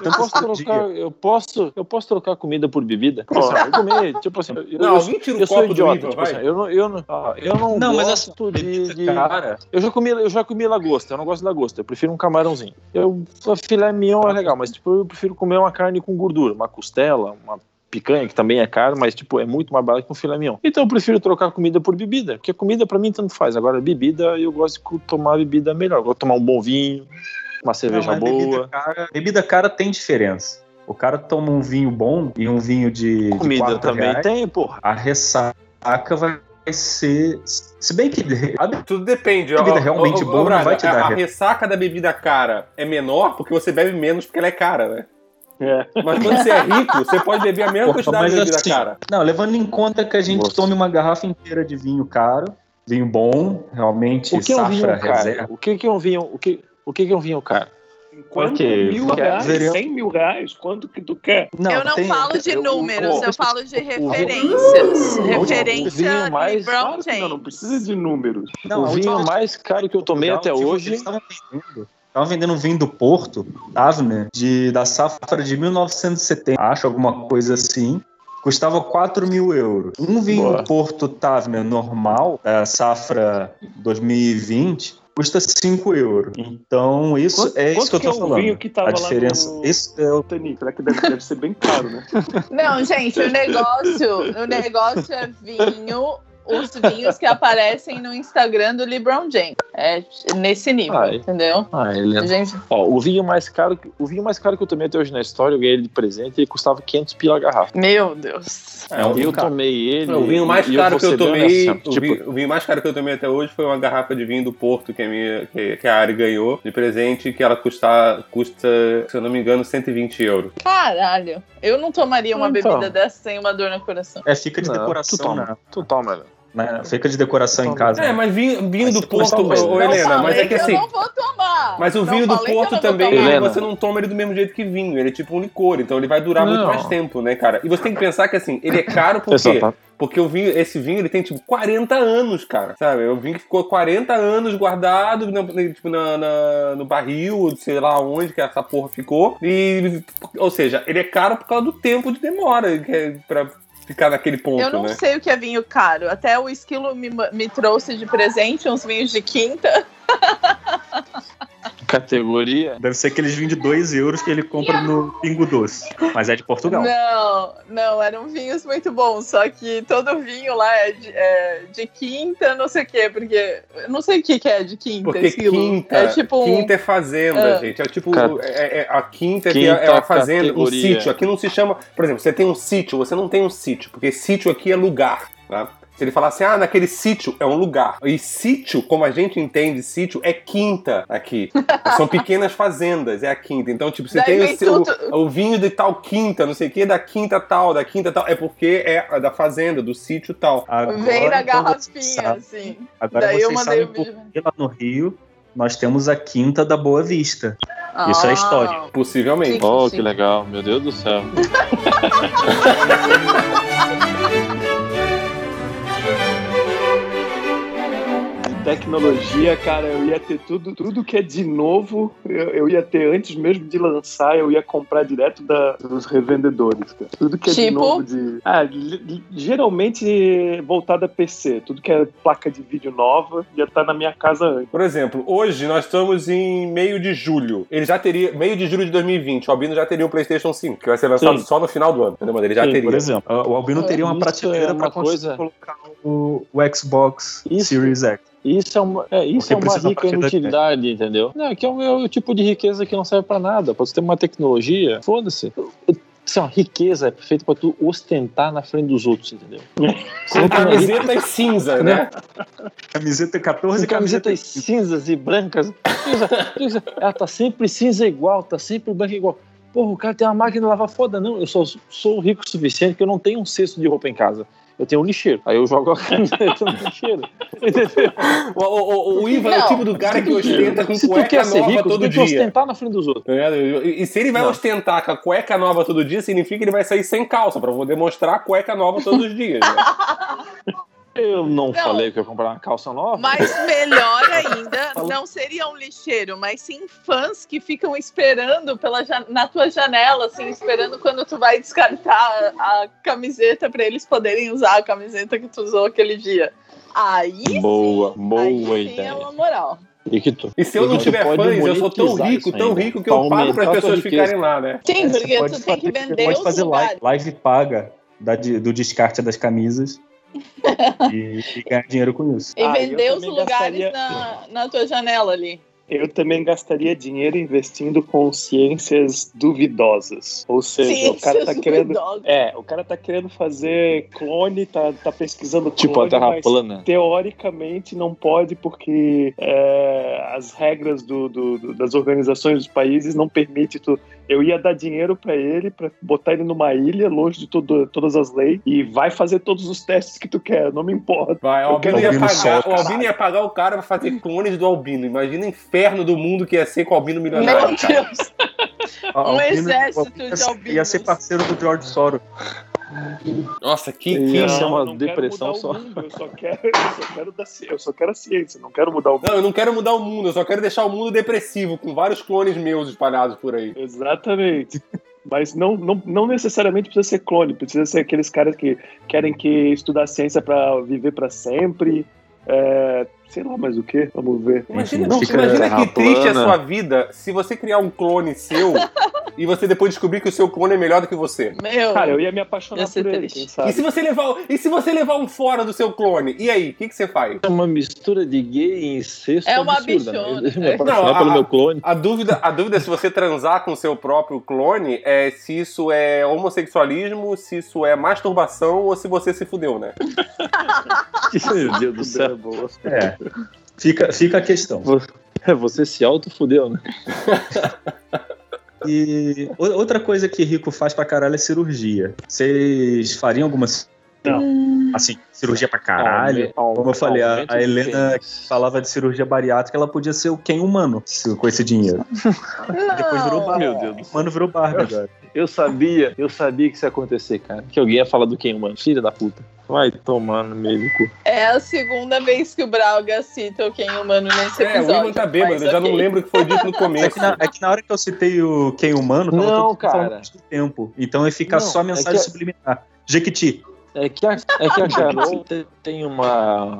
Eu posso trocar, eu posso, eu posso trocar comida por bebida. Eu comer, tipo assim, eu, Não, eu, alguém tira o eu sou copo do idiota, Ivan, tipo assim, eu não, eu não, ah, eu não, Não, mas assim, gosto de, de- Cara, eu já comi, eu já comi lagosta, eu não gosto de lagosta, eu prefiro um camarãozinho. Eu filé mignon é legal, mas tipo eu prefiro comer uma carne com gordura, uma costela, uma picanha que também é caro, mas tipo é muito mais barato que um filé mignon. Então eu prefiro trocar comida por bebida, porque comida pra mim tanto faz. Agora bebida eu gosto de tomar bebida melhor, eu gosto de tomar um bom vinho, uma cerveja não, boa. Bebida cara, bebida cara tem diferença. O cara toma um vinho bom e um vinho de, de Comida quatro também reais, tem, porra. a ressaca vai ser... Se bem que a Tudo depende. ó, Bebida ó, realmente ó, ó, boa não Braga, vai te a, dar a re- ressaca da bebida cara é menor porque você bebe menos porque ela é cara, né? É. Mas quando você é rico, você pode beber a mesma Porra, quantidade de bebida assim, cara. Não, levando em conta que a gente Nossa. tome uma garrafa inteira de vinho caro, vinho bom, realmente, O que é um vinho safra, caro? reserva. O que que é um vinho? O que, o que que é um vinho caro? Quanto? Mil reais? veria- Cem mil reais? Quanto que tu quer? eu não tem- falo de eu- números, o- eu falo de referências. Referência mais- Claro que não, não precisa de números. Não, o vinho mais caro que eu tomei até hoje. Eles estavam vendendo, estavam vendendo um vinho do Porto, Tavner, de, da safra de 1970, acho, alguma coisa assim. Custava 4 mil euros. Um vinho Boa. do Porto Tavner normal, da safra 2020, custa 5 euros. Então, isso Quanto- é isso que eu que tô é o falando. vinho que tava a diferença. lá no- Esse é o Titanic, será que deve, deve ser bem caro, né? Não, gente, o negócio, o negócio é vinho. Os vinhos que aparecem no Instagram do LeBron James. É nesse nível, Ai. entendeu? Ah, ele A gente, Ó, o vinho mais caro, que- o vinho mais caro que eu tomei até hoje na história, eu ganhei ele de presente e custava 500 pila a garrafa. meu Deus. É, o eu caro. tomei ele. O vinho mais caro que eu tomei, o, tipo, vinho, o vinho mais caro que eu tomei até hoje foi uma garrafa de vinho do Porto que a minha, que, que a Ari ganhou de presente, que ela custa, custa, se eu não me engano, 120 euros. Caralho. Eu não tomaria uma Então. bebida dessa sem uma dor no coração. É, fica de não, tu decoração, toma, né? tu toma, velho. Né? Fica de decoração em casa. É, mas vinho, vinho Mas do Porto, ô, Não Helena, mas é que assim. Eu não vou tomar. Mas o Não vinho do Porto também. Helena. você não toma ele do mesmo jeito que vinho. Ele é tipo um licor, então ele vai durar muito Não. mais tempo, né, cara? E você tem que pensar que assim, ele é caro por quê? Porque o vinho, esse vinho ele tem tipo 40 anos, cara. Sabe? É um vinho que ficou 40 anos guardado na- tipo, na, na- no barril, sei lá onde que essa porra ficou. E, ou seja, ele é caro por causa do tempo de demora que é pra ficar naquele ponto, Eu não né? sei o que é vinho caro. Até o Esquilo me, me trouxe de presente uns vinhos de quinta. Categoria. Deve ser aqueles vinhos de 2 euros que ele compra no Pingo Doce. Mas é de Portugal. Não, não, eram vinhos muito bons. Só que todo vinho lá é de, é de quinta, não sei o quê, porque. Não sei o que, que é de quinta. Porque quinta, É tipo um. quinta é fazenda, É. gente. É tipo, Ca- é- é- a quinta, que Quinta é, é a fazenda, um categoria. sítio. Aqui não se chama, por exemplo, você tem um sítio, você não tem um sítio, porque sítio aqui é lugar, tá? Se ele falar assim, ah, naquele sítio é um lugar. E sítio, como a gente entende sítio, é quinta aqui. São pequenas fazendas, é a quinta. Então, tipo, você Daí tem o, seu, tudo- o vinho de tal quinta, não sei o que, da quinta tal, da quinta tal. É porque é da fazenda, do sítio tal. Agora, Vem na então, vocês garrafinha, sabem- assim. Agora Daí eu vocês mandei sabem o por vídeo. que lá no Rio nós temos a Quinta da Boa Vista. Isso é história. Possivelmente. Oh, Sim. que legal. Meu Deus do céu. Tecnologia, cara, eu ia ter tudo, tudo que é de novo, eu, eu ia ter antes mesmo de lançar, eu ia comprar direto da- dos revendedores, cara. Tudo que é de Tipo? novo de. Ah, li- li- geralmente voltado a PC. Tudo que é placa de vídeo nova ia estar na minha casa antes. Por exemplo, hoje nós estamos em meio de julho. Ele já teria, meio de julho de 2020, o Albino já teria o PlayStation 5, que vai ser lançado Sim. só no final do ano. Entendeu? Mas ele já Sim, teria. Por exemplo, o Albino teria uma prateleira é uma para coisa- colocar o, o Xbox Isso. Series X. Isso é uma, é, isso é uma rica da inutilidade, entendeu? Não, que é o, é o tipo de riqueza que não serve pra nada. Você ter uma tecnologia, foda-se. Assim, ó, riqueza é feita pra tu ostentar na frente dos outros, entendeu? Com camisetas cinza, né? Camiseta 14 Com camisetas cinzas e brancas. Ela tá sempre cinza igual, tá sempre branca igual. Porra, o cara tem uma máquina de lavar foda, não. Eu só sou rico o suficiente que eu não tenho um cesto de roupa em casa. Eu tenho um lixeiro. Aí eu jogo a camiseta no lixeiro. Entendeu? O, o, o, o Ivan é o Não. tipo do cara que ostenta com Se tu cueca quer ser nova rico, tu todo tem que dia. ostentar na frente dos outros. Ligado? E, e se ele vai Não. ostentar com a cueca nova todo dia, significa que ele vai sair sem calça, pra poder mostrar a cueca nova todos os dias. Né? Eu não, Não. falei que eu ia comprar uma calça nova. Mas melhor ainda, não seria um lixeiro, mas sim fãs que ficam esperando pela na tua janela, assim, esperando quando tu vai descartar a camiseta para eles poderem usar a camiseta que tu usou aquele dia. Aí Boa, sim, boa aí sim ideia. é uma moral. E que tu? E se eu não tiver fãs, eu sou tão rico, tão ainda, rico que eu pago para as a pessoas ficarem lá, né? Sim, É, porque tu tem que vender pode os fazer lugares. live, live paga da do descarte das camisas e, e ganhar dinheiro com isso. E Ah, eu vender os também lugares gastaria- na, na tua janela ali. Eu também gastaria dinheiro investindo com ciências duvidosas. Ou seja, o cara tá Ciências querendo. duvidosas. É, o cara tá querendo fazer clone, tá, tá pesquisando Tipo clone, a Terra mas plana. teoricamente não pode porque é, as regras do- do- do- das organizações dos países não permitem tu. Eu ia dar dinheiro pra ele, pra botar ele numa ilha, longe de todo- todas as leis, e vai fazer todos os testes que tu quer, não me importa. Vai, o Eu Albino, quero ia pagar, o Albino ia pagar o cara pra fazer clones do Albino. Imagina o inferno do mundo que ia ser com o Albino Meu milionário, cara. Deus. A- Um Albino- exército Albino de albinos. Ia ser parceiro do George Soros. Nossa, que, que... ser uma não quero depressão mudar só. o mundo, eu só quero, eu só quero, ci- eu só quero a ciência, não quero mudar o mundo. Não, eu não quero mudar o mundo, eu só quero deixar o mundo depressivo, com vários clones meus espalhados por aí. Exatamente. Mas não, não, não necessariamente precisa ser clone, precisa ser aqueles caras que querem que estudar ciência para viver para sempre. É, sei lá mais o que, vamos ver. Imagina, fica imagina que triste é a sua vida se você criar um clone seu e você depois descobrir que o seu clone é melhor do que você? Meu, Cara, eu ia me apaixonar Ia ser por ele, triste. E sabe? se você levar, e se você levar um fora do seu clone? E aí, o que, que você faz? É uma mistura de gay e incesto É uma absurda, bichona. né? Eu me apaixonar Não, a- pelo meu clone. A dúvida, a dúvida é se você transar com o seu próprio clone é se isso é homossexualismo, se isso é masturbação ou se você se fudeu, né? Meu Deus do céu. É. Fica, fica a questão. É, você se auto-fudeu, né? E outra coisa que rico faz pra caralho é cirurgia. Vocês fariam alguma. Assim, cirurgia pra caralho? Como eu falei, a, a Helena que falava de cirurgia bariátrica, ela podia ser o Ken humano com esse dinheiro. Depois virou não. Barbie. Meu Deus do céu. O humano virou Barbie agora. Eu sabia, eu sabia que isso ia acontecer, cara. Que alguém ia falar do quem, mano? Filha da puta. Vai tomar no meio do cu. É a segunda vez que o Braga cita o Ken Humano nesse É, o episódio. Ivan tá bêbado, mas eu já não ok. lembro o que foi dito no É começo. que, na, é que na hora que eu citei o Ken humano, tava Não, todo cara. falando tempo. Então ia ficar Não, só é mensagem que- subliminar. Jequiti. É que a, é que a Carol te- tem uma.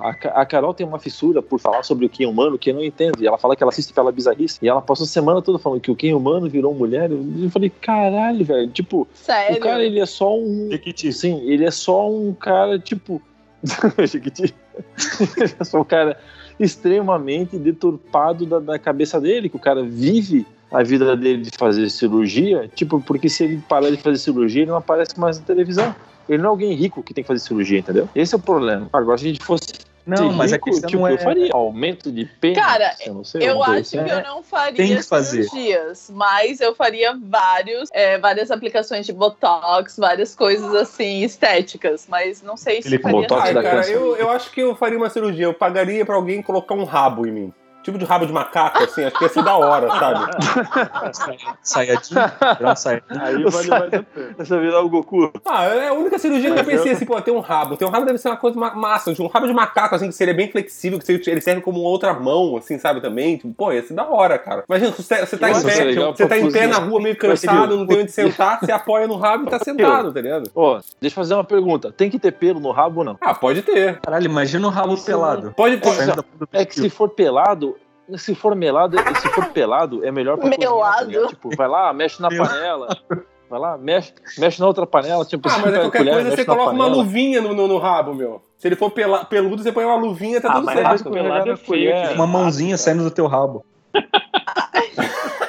A, a Carol tem uma fissura por falar sobre o Ken humano que eu não entendo. E ela fala que ela assiste pela bizarrice. E ela passou a semana toda falando que o Ken humano virou mulher. Eu, falei, caralho, velho. Tipo, Sério? o cara ele é só um. Jequiti. Sim, ele é só um cara, tipo. Jequiti. ele é só um cara extremamente deturpado da, da cabeça dele, que o cara vive a vida dele de fazer cirurgia, tipo, porque se ele parar de fazer cirurgia, ele não aparece mais na televisão. Ele não é alguém rico que tem que fazer cirurgia, entendeu? Esse é o problema. Agora, se a gente fosse Não, mas a rico, questão tipo, é. eu faria aumento de pênis, Cara, eu não sei, Eu acho assim. que eu não faria Tem que fazer. cirurgias, mas eu faria vários, é, várias aplicações de botox, várias coisas assim estéticas, mas não sei se Felipe, faria botox Ai, da cara, eu, eu acho que eu faria uma cirurgia. Eu pagaria pra alguém colocar um rabo em mim. Tipo de rabo de macaco, assim, acho que ia ser da hora, sabe? Virar um Saiyajin. Aí vale mais a pena. Virar o Goku. Ah, é a única cirurgia que eu pensei assim, pô, tem um rabo. Ter um rabo deve ser uma coisa ma- massa. Um rabo de macaco, assim, que seria bem flexível, que ele serve como outra mão, assim, sabe, também. Tipo, pô, ia ser da hora, cara. Imagina, você, você tá, em Nossa, pé, isso é legal você tá em pé na rua meio cansado, não tem onde sentar, você apoia no rabo e tá sentado, tá ligado? Ó, deixa eu fazer uma pergunta. Tem que ter pelo no rabo ou não? Ah, pode ter. Caralho, imagina um rabo pelado. Pode do É que se for pelado, se for melado, se for pelado, é melhor pra cozinhar, tá Melado. ligado? Tipo, vai lá, mexe na panela. Vai lá, mexe, mexe na outra panela, tipo, Ah, mas é qualquer colher, coisa, você coloca uma panela. luvinha no, no, no rabo, meu. Se ele for pela- peludo, você põe uma luvinha, tá Ah, tudo mas certo. rabo pelado é feio. É. Uma mãozinha saindo do teu rabo.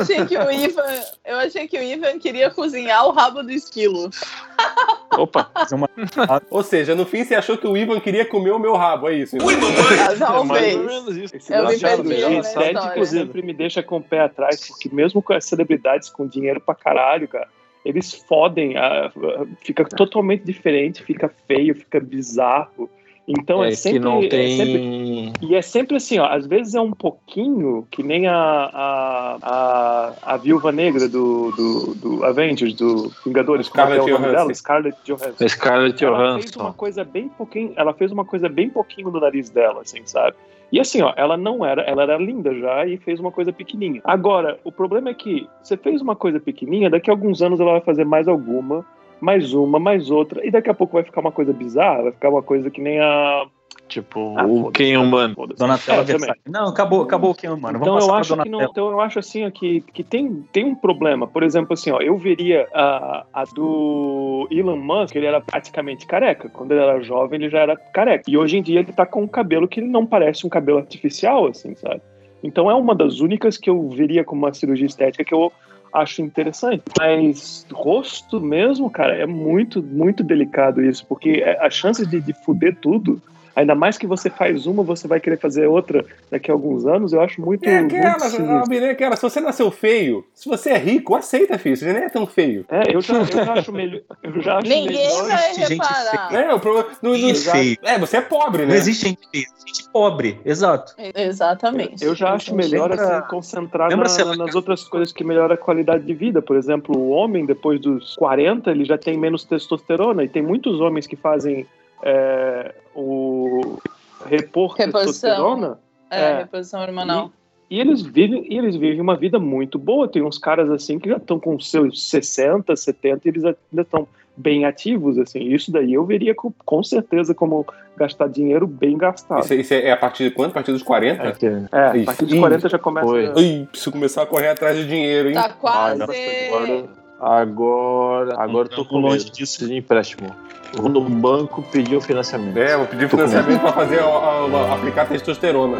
Eu achei que o Ivan, eu achei que o Ivan queria cozinhar o rabo do esquilo. Opa, uma- Ou seja, no fim você achou que o Ivan queria comer o meu rabo, é isso. então. Ah, é mais ou Talvez. menos isso. Esse Eu me perdi cirurgia na estética história. sempre me deixa com o pé atrás, porque mesmo com as celebridades com dinheiro pra caralho, cara, eles fodem, a- a- fica totalmente diferente, fica feio, fica bizarro. Então é, É sempre, que não é sempre- tem... E é sempre assim, ó, às vezes é um pouquinho que nem a, a, a, a viúva negra do, do, do Avengers, do Vingadores, como é é o Scarlett nome dela? Johansson. Scarlett Johansson. Scarlett Ela fez uma Johansson. coisa bem pouquinho, ela fez uma coisa bem pouquinho no nariz dela, assim, sabe? E assim, ó, ela não era, ela era linda já e fez uma coisa pequenininha. Agora, o problema é que você fez uma coisa pequenininha, daqui a alguns anos ela vai fazer mais alguma, mais uma, mais outra, e daqui a pouco vai ficar uma coisa bizarra, vai ficar uma coisa que nem a Tipo, Ah, o. Ken humano. Foda-se. Donatella É. Versace. Não, acabou, acabou o Ken, mano. Então Vamos eu, acho que não, então eu acho assim ó, que, que tem, tem um problema. Por exemplo, assim, ó, eu veria a, a do Elon Musk, ele era praticamente careca. Quando ele era jovem, ele já era careca. E hoje em dia ele tá com um cabelo que não parece um cabelo artificial, assim, sabe? Então é uma das únicas que eu veria como uma cirurgia estética que eu acho interessante. Mas rosto mesmo, cara, é muito, muito delicado isso, porque é- a chance de, de fuder tudo. Ainda mais que você faz uma, você vai querer fazer outra daqui a alguns anos, eu acho muito. É muito aquela. Albin, é aquela. Se você nasceu feio, se você é rico, aceita, filho. Você nem é tão feio. É, eu já, eu já acho melhor. Eu já acho Ninguém melhor. vai reparar. É, o problema. No, no- Ih, feio. é, você é pobre, Não né? existe gente feia, existe gente pobre. Exato. Exatamente. Eu já acho melhor Lembra- assim, concentrar lembra, na- lá, nas outras coisas que melhoram a qualidade de vida. Por exemplo, o homem, depois dos 40, ele já tem menos testosterona. E tem muitos homens que fazem é, o repor Reposição. testosterona. É, É. reposição hormonal. E eles vivem, e eles vivem uma vida muito boa. Tem uns caras assim que já estão com seus 60, 70 e eles ainda estão bem ativos, assim. Isso daí eu veria com, com certeza como gastar dinheiro bem gastado. Isso, isso é a partir de quanto? A partir dos 40? É que- É, a partir dos ih, 40 já começa. foi. a- Ai, preciso começar a correr atrás de dinheiro, hein? Tá Ai, quase. nossa, agora, agora, agora eu tô com longe disso. de empréstimo. Vou no banco pedir o financiamento. É, vou pedir financiamento pra fazer a- a- a- aplicar testosterona.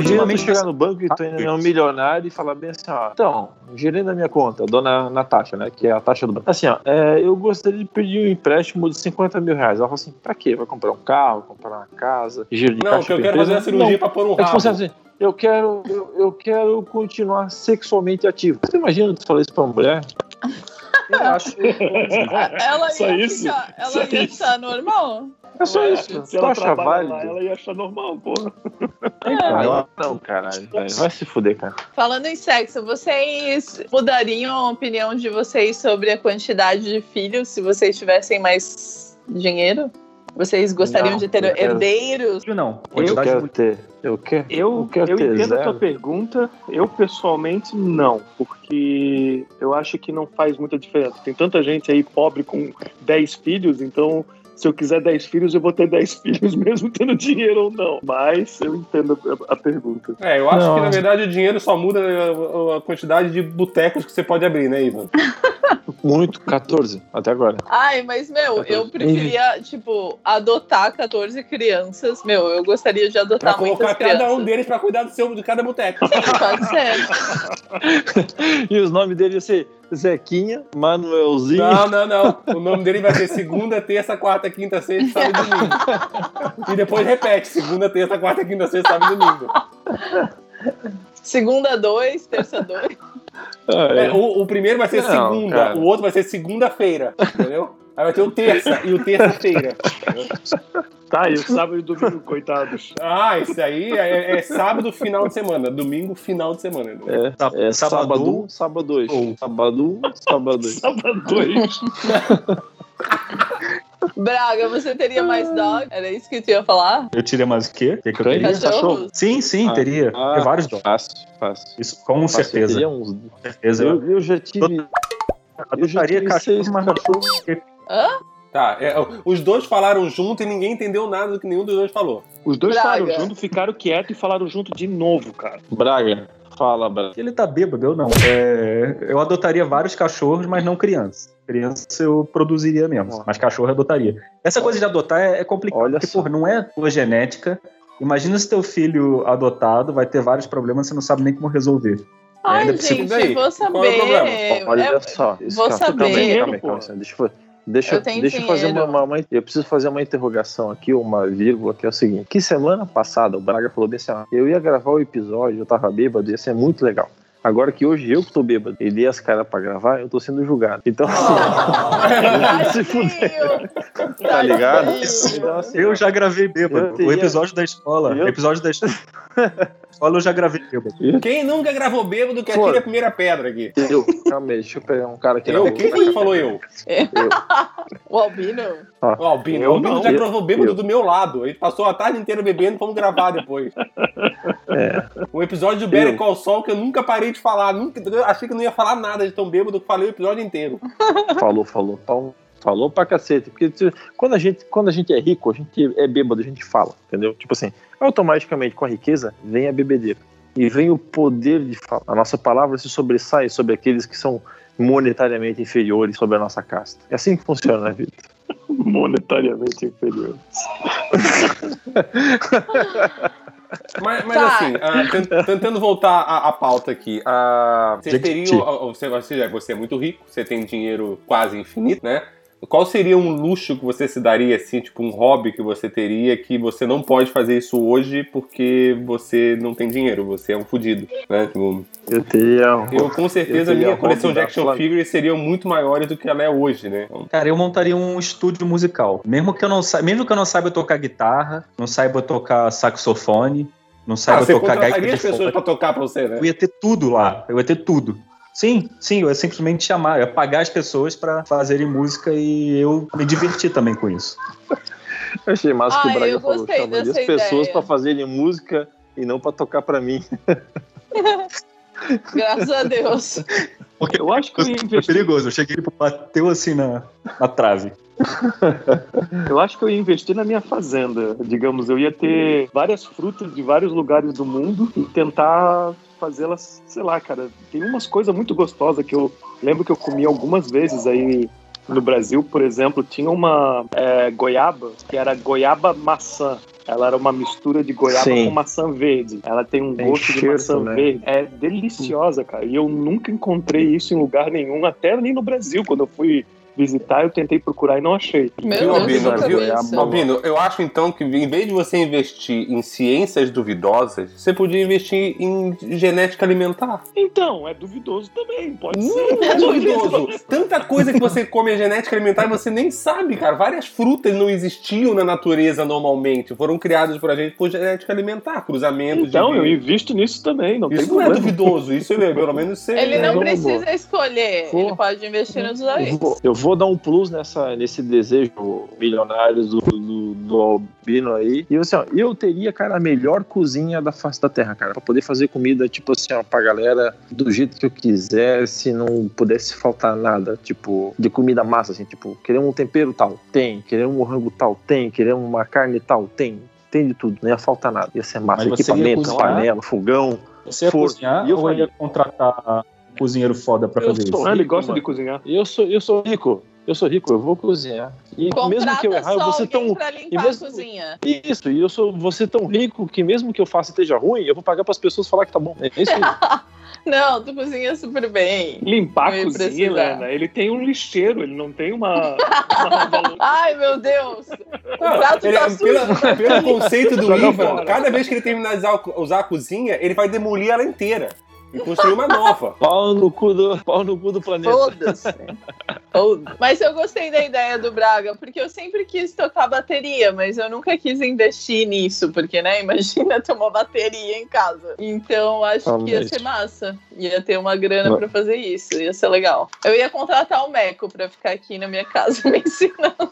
Imagina Ultimamente, chegar no banco e tu ainda é um milionário e falar bem assim, ó. Então, gerente da minha conta, dona Natasha, né? Que é a taxa do banco. Assim, ó, é, eu gostaria de pedir um empréstimo de 50 mil reais. Ela falou assim, pra quê? Vai comprar um carro, comprar uma casa, giro de Não, caixa que eu quero empresa? fazer a cirurgia Não. pra pôr um É tipo rabo. assim, eu quero, eu, eu quero continuar sexualmente ativo. Você imagina tu falar isso pra uma mulher? Eu acho. Ela Só ia isso? ficar. Ela Só ia isso? estar normal? É só isso. Se Tu ela acha válido? lá, ela ia achar normal, porra. Ah, eu- não, caralho. Vai se fuder, cara. Falando em sexo, vocês mudariam a opinião de vocês sobre a quantidade de filhos se vocês tivessem mais dinheiro? Vocês gostariam Não, de ter eu quero- herdeiros? Não, Eu quero muito. ter. Eu quero, Eu, quero eu ter entendo a zero. tua pergunta. Eu, pessoalmente, não. Porque eu acho que não faz muita diferença. Tem tanta gente aí pobre com 10 filhos, então se eu quiser 10 filhos, eu vou ter 10 filhos mesmo tendo dinheiro ou não. Mas eu entendo a, a pergunta. É, eu acho Não. que na verdade o dinheiro só muda a, a quantidade de botecos que você pode abrir, né, Ivan? Muito, 14 até agora. Ai, mas, meu, eu preferia, tipo, adotar 14 crianças. Meu, eu gostaria de Pra adotar colocar muitas cada crianças. um deles pra cuidar do seu, de cada boteco. Pode ser. E os nomes dele iam ser Zequinha, Manuelzinho. Não, não, não. O nome dele vai ser segunda, terça, quarta, quinta, sexta, sábado e domingo. E depois repete: segunda, terça, quarta, quinta, sexta, sábado e domingo. Segunda, dois, terça, dois. Ah, É, é. o, o primeiro vai ser Não, segunda, cara. o outro vai ser segunda-feira, entendeu? Aí vai ter o terça e o terça-feira. Tá, e o sábado e domingo, coitados. Ah, isso aí é, é sábado, final de semana. Domingo, final de semana. É, Sá- é sábado sábado um, um, sábado dois. ou- Sábado um, sábado dois. Sábado dois. Braga, você teria mais dog? Era isso que tu ia falar? Eu tirei mais o quê? Que, que eu teria? Cachorros? Sim, sim, Ah, teria. ah, Tem vários dólares. Fácil, fácil. Isso, com Fácil, certeza. teria uns- Com certeza. Eu, eu já tive. Eu já tive cachorro, seis mas não cachorros. Tá, é, os dois falaram junto e ninguém entendeu nada do que nenhum dos dois falou. Os dois Braga. falaram junto, ficaram quietos e falaram junto de novo, cara. Braga, fala, Braga. Ele tá bêbado, eu não. É, eu adotaria vários cachorros, mas não crianças. Criança eu produziria mesmo, mas cachorro eu adotaria. Essa coisa de adotar é, é complicado, Olha porque, só. porra, não é tua genética. Imagina se teu filho adotado vai ter vários problemas e você não sabe nem como resolver. Ai, gente, vou Qual é o problema? saber. Olha É- só. isso- vou aí, saber. calma aí, calma Deixa eu. Deixa, Eu tenho deixa eu fazer uma, uma- uma- Eu preciso fazer uma interrogação aqui, uma vírgula, que é o seguinte: que semana passada o Braga falou bem assim: ó, eu ia gravar o episódio, eu tava bêbado, ia ser muito legal. Agora que hoje eu que tô bêbado e dei as caras pra gravar, eu tô sendo julgado. Então, assim, se fuder, tá ligado? Então, assim, Eu já gravei bêbado. O episódio da escola. Eu- O episódio da escola eu já gravei bêbado. Quem nunca gravou bêbado que atira a primeira pedra aqui? eu, calma aí, deixa eu pegar um cara aqui Eu? Quem foi que falou eu? O Albino? O Albino. Eu o Albino não. já Eu- gravou bêbado eu. do meu lado. A gente passou a tarde inteira bebendo fomos gravar depois. É. Um episódio do Better Eu. Call Saul que eu nunca parei de falar. Nunca, eu achei que eu não ia falar nada de tão bêbado que falei o episódio inteiro. Falou, falou. Falou, falou pra cacete. Porque quando a, gente, quando a gente é rico, a gente é bêbado, a gente fala, entendeu? Tipo assim, automaticamente com a riqueza vem a bebedeira. E vem o poder de falar. A nossa palavra se sobressai sobre aqueles que são monetariamente inferiores sobre a nossa casta. É assim que funciona na vida. Monetariamente inferior. Mas, mas Tá. assim, tent- tentando voltar à, à pauta aqui. ah, Você, você, você é muito rico, você tem dinheiro quase infinito, né? Qual seria um luxo que você se daria, assim, tipo um hobby que você teria que você não pode fazer isso hoje porque você não tem dinheiro, você é um fudido, né? Tipo, Eu teria. eu com certeza Eu teria minha coleção de action figures seriam muito maiores do que ela é hoje, né? Então, Cara, eu montaria um estúdio musical. Mesmo que eu não saiba, mesmo que eu não saiba tocar guitarra, não saiba tocar saxofone, não ah, saiba você tocar gaita as pessoas pra tocar pra você, né? eu ia ter tudo lá. Eu ia ter tudo. Sim, sim, é simplesmente chamar, é pagar as pessoas pra fazerem música e eu me divertir também com isso. Eu achei massa que Ah, o Braga eu falou. Chamaria as pessoas pra fazerem música e não pra tocar pra mim. Graças a Deus. Porque Eu acho que eu ia foi investir perigoso, eu cheguei e bateu assim na, na trave. Eu acho que eu ia investir na minha fazenda. Digamos, eu ia ter várias frutas de vários lugares do mundo e tentar fazê-las, sei lá, cara. Tem umas coisas muito gostosas que eu lembro que eu comi algumas vezes aí no Brasil, por exemplo, tinha uma é, goiaba que era goiaba maçã. Ela era uma mistura de goiaba Sim. com maçã verde. Ela tem um Tem gosto de cheiro maçã também. verde. É deliciosa, cara. E eu nunca encontrei isso em lugar nenhum, até nem no Brasil. Quando eu fui visitar, eu tentei procurar e não achei. Meu Albino? Viu? Albino, eu acho então que em vez de você investir em ciências duvidosas, você podia investir em genética alimentar. Então, é duvidoso também, pode Não ser. é duvidoso. Tanta coisa que você come é genética alimentar e você nem sabe, cara. Várias frutas não existiam na natureza normalmente. Foram criadas por a gente por genética alimentar, cruzamentos Então, de eu invisto nisso também, não Isso tem não é duvidoso, isso é pelo menos você. Ele não Vamos, precisa escolher, Vou. ele pode investir nos dois. eu vou dar um plus nessa, nesse desejo milionário do, do, do Albino aí. E assim, ó, eu teria, cara, a melhor cozinha da face da terra, cara, pra poder fazer comida, tipo assim, ó, pra galera do jeito que eu quisesse, não pudesse faltar nada, tipo, de comida massa, assim, tipo, queremos um tempero tal, tem, queremos um rango tal, tem, queremos uma carne tal, tem. Tem de tudo, não ia faltar nada. Ia ser massa, Mas equipamento, panela, fogão. Você ia Forno. cozinhar E eu ou faria. ia contratar cozinheiro foda pra Eu fazer sou. isso? Ah, ele rico, gosta mano. de cozinhar. Eu sou, eu sou rico. Eu sou rico, eu vou cozinhar. E mesmo que eu errar, eu vou ser tão. pra e limpar mesmo- a cozinha. Isso, e eu sou vou ser tão rico que mesmo que eu faça e esteja ruim, eu vou pagar para as pessoas falar que tá bom. É isso aí. Não, tu cozinha super bem. Limpar a cozinha, precisar. Helena, ele tem um lixeiro, ele não tem uma. uma Ai, meu Deus! O Não, prato ele- tá sujo. pela- pelo conceito do Ivan, cada vez que ele terminar de usar a cozinha, ele vai demolir ela inteira e construir uma nova. Pau no cu do, pau no cu do planeta. Foda-se. Mas eu gostei da ideia do Braga, porque eu sempre quis tocar bateria, mas eu nunca quis investir nisso, porque, né, imagina ter uma bateria em casa. Então, acho que ia ser massa. Ia ter uma grana pra fazer isso, ia ser legal. Eu ia contratar o Meco pra ficar aqui na minha casa me ensinando.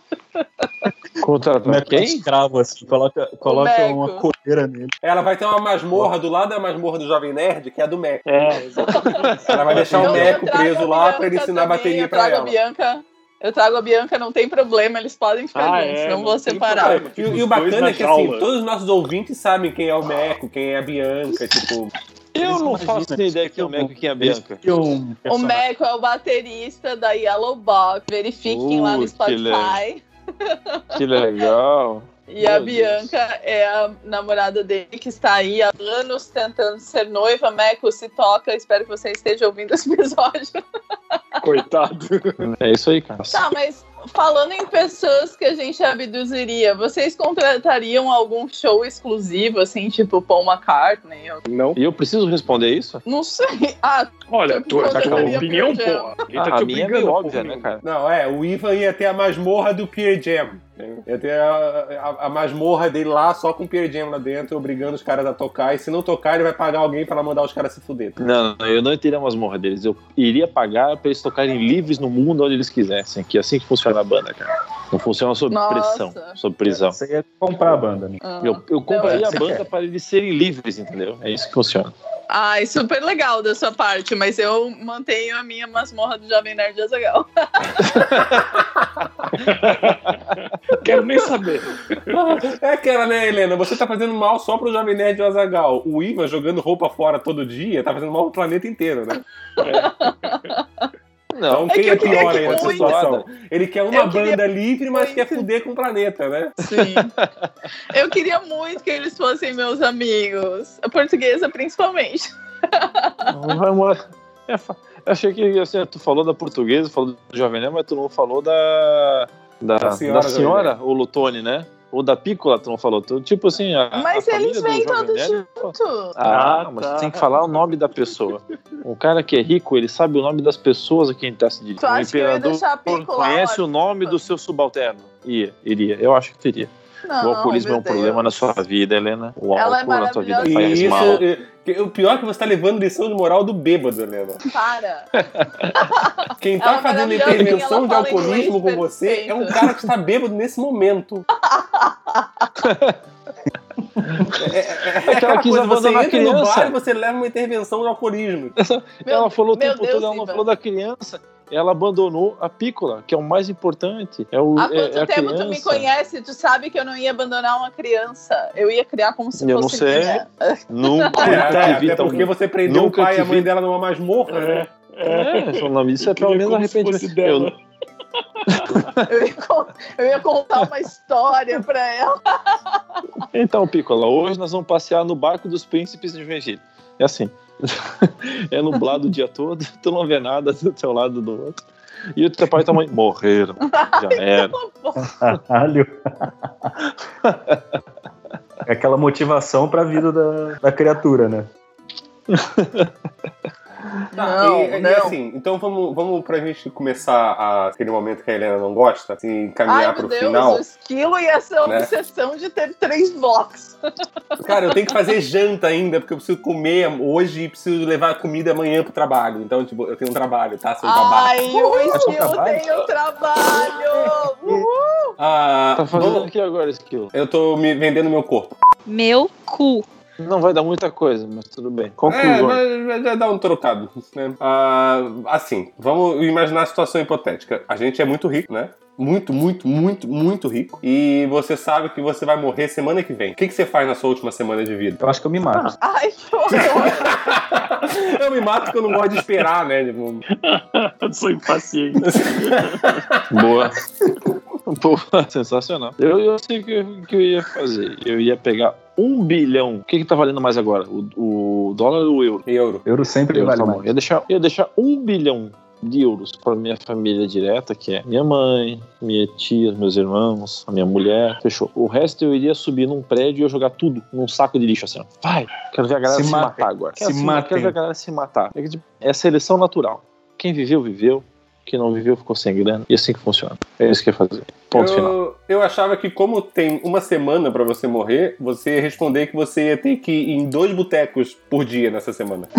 Contratar é que é quem? escravo, assim, coloca, coloca Meco. uma coleira nele. Ela vai ter uma masmorra do lado da masmorra do Jovem Nerd, que é a do Mac. É, exatamente. Ela vai deixar o Eu- eu Meco preso a lá pra ele ensinar bateria eu pra trago a ela. Bianca. Eu trago a Bianca, não tem problema, eles podem ficar Ah, juntos, é, não não vou separar. E, o- e o dois bacana na é que assim, todos os nossos ouvintes sabem quem é o Meco, quem é a Bianca, tipo. Eu não Imagina, faço nem ideia quem é o Meco e quem é a Bianca. Um O Meco é o baterista da Yellow Box. Verifiquem lá no Uh, que Spotify. Que legal. E a Meu Bianca é a namorada dele que está aí há anos tentando ser noiva. Meco se toca. Espero que você esteja ouvindo esse episódio. Coitado. É isso aí, cara. Tá, mas falando em pessoas que a gente abduziria, vocês contratariam algum show exclusivo, assim, tipo Paul McCartney? Não. E eu preciso responder isso? Não sei. Ah, Olha, tu, tá com a opinião, pô. Ele tá Ah, te a minha é a óbvia, porra né, cara? Não, é, o Ivan ia ter a masmorra do Pearl Jam. Ia ter a, a, a masmorra dele lá só com o Pearl Jam lá dentro, obrigando os caras a tocar. E se não tocar, ele vai pagar alguém pra mandar os caras se fuder. Não, não, eu não teria umas morras deles. Eu iria pagar pra eles tocarem livres no mundo onde eles quisessem. Que é assim que funciona a banda, cara. Não funciona sob Nossa. pressão, sob prisão. Você ia comprar a banda, né? ah. Eu, eu compraria Não, a banda quer. para eles serem livres, entendeu? É isso que funciona. Ai, super legal da sua parte, mas eu mantenho a minha masmorra do Jovem Nerd Azagal. Quero nem saber. É aquela, né, Helena? Você tá fazendo mal só pro Jovem Nerd e o Azagal. O Ivan jogando roupa fora todo dia tá fazendo mal pro planeta inteiro, né? Não, Então quem É é, que queria pior que aí nessa situação? Ele quer uma Eu queria banda livre, mas quer fuder com o planeta, né? Sim. Eu queria muito que eles fossem meus amigos. A portuguesa, principalmente. vai morar. É, achei que assim, tu falou da portuguesa, falou do Jovem Nerd, mas tu não falou da. Da, Da da senhora senhora, o Lutone, né? Ou da Piccola, tu não falou. Tu, tipo assim, a, Mas a eles vêm todos Nerd- juntos. Ah, Ah, mas tá. tem que falar o nome da pessoa. Um cara que é rico, ele sabe o nome das pessoas a quem tá se dirigindo. Tu O acha que eu ia imperador conhece o nome do seu subalterno. Ia, iria. Eu acho que teria. Não, o alcoolismo é um problema Deus. na sua vida, Helena. O Ela é álcool na sua vida faz E mal. O pior é que você tá levando lição de moral do bêbado, Helena. Para. Quem tá Ela é fazendo intervenção de alcoolismo com você é um cara que está bêbado nesse momento. É, é, é aquela coisa, você entra no criança. bar e você leva uma intervenção de alcoolismo. ela falou o meu tempo Deus, todo, ela não falou da criança. Ela abandonou a pícola, que é o mais importante. É o, Há é, quanto é a tempo criança. tu me conhece? Tu sabe que eu não ia abandonar uma criança. Eu ia criar como se Eu não fosse sei. minha. Nunca, É, até tão porque você prendeu Nunca o pai e a mãe vi. dela numa masmorra, né? É, o nome disso é pelo menos arrependimento. dela. Eu- Eu ia, eu ia contar uma história pra ela. Então, Pícola, hoje nós vamos passear no barco dos príncipes de Joinville. É assim. é nublado o dia todo, tu não vê nada do teu lado do outro. E o teu pai e tua mãe morreram. Já era. Caralho. É aquela motivação pra vida da, da criatura, né? Tá, Não, e, e não. assim, então vamos, vamos pra gente começar a- aquele momento que a Helena não gosta, assim, caminhar Ai, pro meu Deus, final. o esquilo ia ser a né? obsessão de ter três blocos. Cara, eu tenho que fazer janta ainda, porque eu preciso comer hoje e preciso levar comida amanhã pro trabalho. Então, tipo, eu tenho um trabalho, tá? Seu trabalho. Ai, o esquilo trabalho? tem o trabalho. Uhul. Ah, Tá fazendo vamos- o que agora, Esquilo? eu tô me vendendo meu corpo. Meu cu. Não vai dar muita coisa, mas tudo bem. É, Conclusão. mas já- já dá um trocado, né? Ah, assim, vamos imaginar a situação hipotética. A gente é muito rico, né? Muito, muito, muito, muito rico. E você sabe que você vai morrer semana que vem. O que, que você faz na sua última semana de vida? Eu acho que eu me mato. Ai, que horror. eu me mato porque eu não gosto de esperar, né? Tipo, Eu sou impaciente. Boa. Boa, sensacional. Eu, eu sei o que, que eu ia fazer. Eu ia pegar um bilhão. O que, que tá valendo mais agora? O, o dólar ou o euro? euro. Euro sempre Euro, vale tá mais. Eu ia deixar, eu ia deixar um bilhão de euros para minha família direta, que é minha mãe, minha tia, meus irmãos, a minha mulher. Fechou. O resto eu iria subir num prédio e eu jogar tudo num saco de lixo assim. ó. Vai! Quero ver a galera Se se, matem. matar agora. Se Quero, assim, matem. quero ver a galera se matar. É, tipo, é seleção natural. Quem viveu, viveu. Quem não viveu, ficou sem grana. E é assim que funciona. É isso que eu ia fazer. Ponto final. Eu, eu achava que, como tem uma semana pra você morrer, você ia responder que você ia ter que ir em dois botecos por dia nessa semana.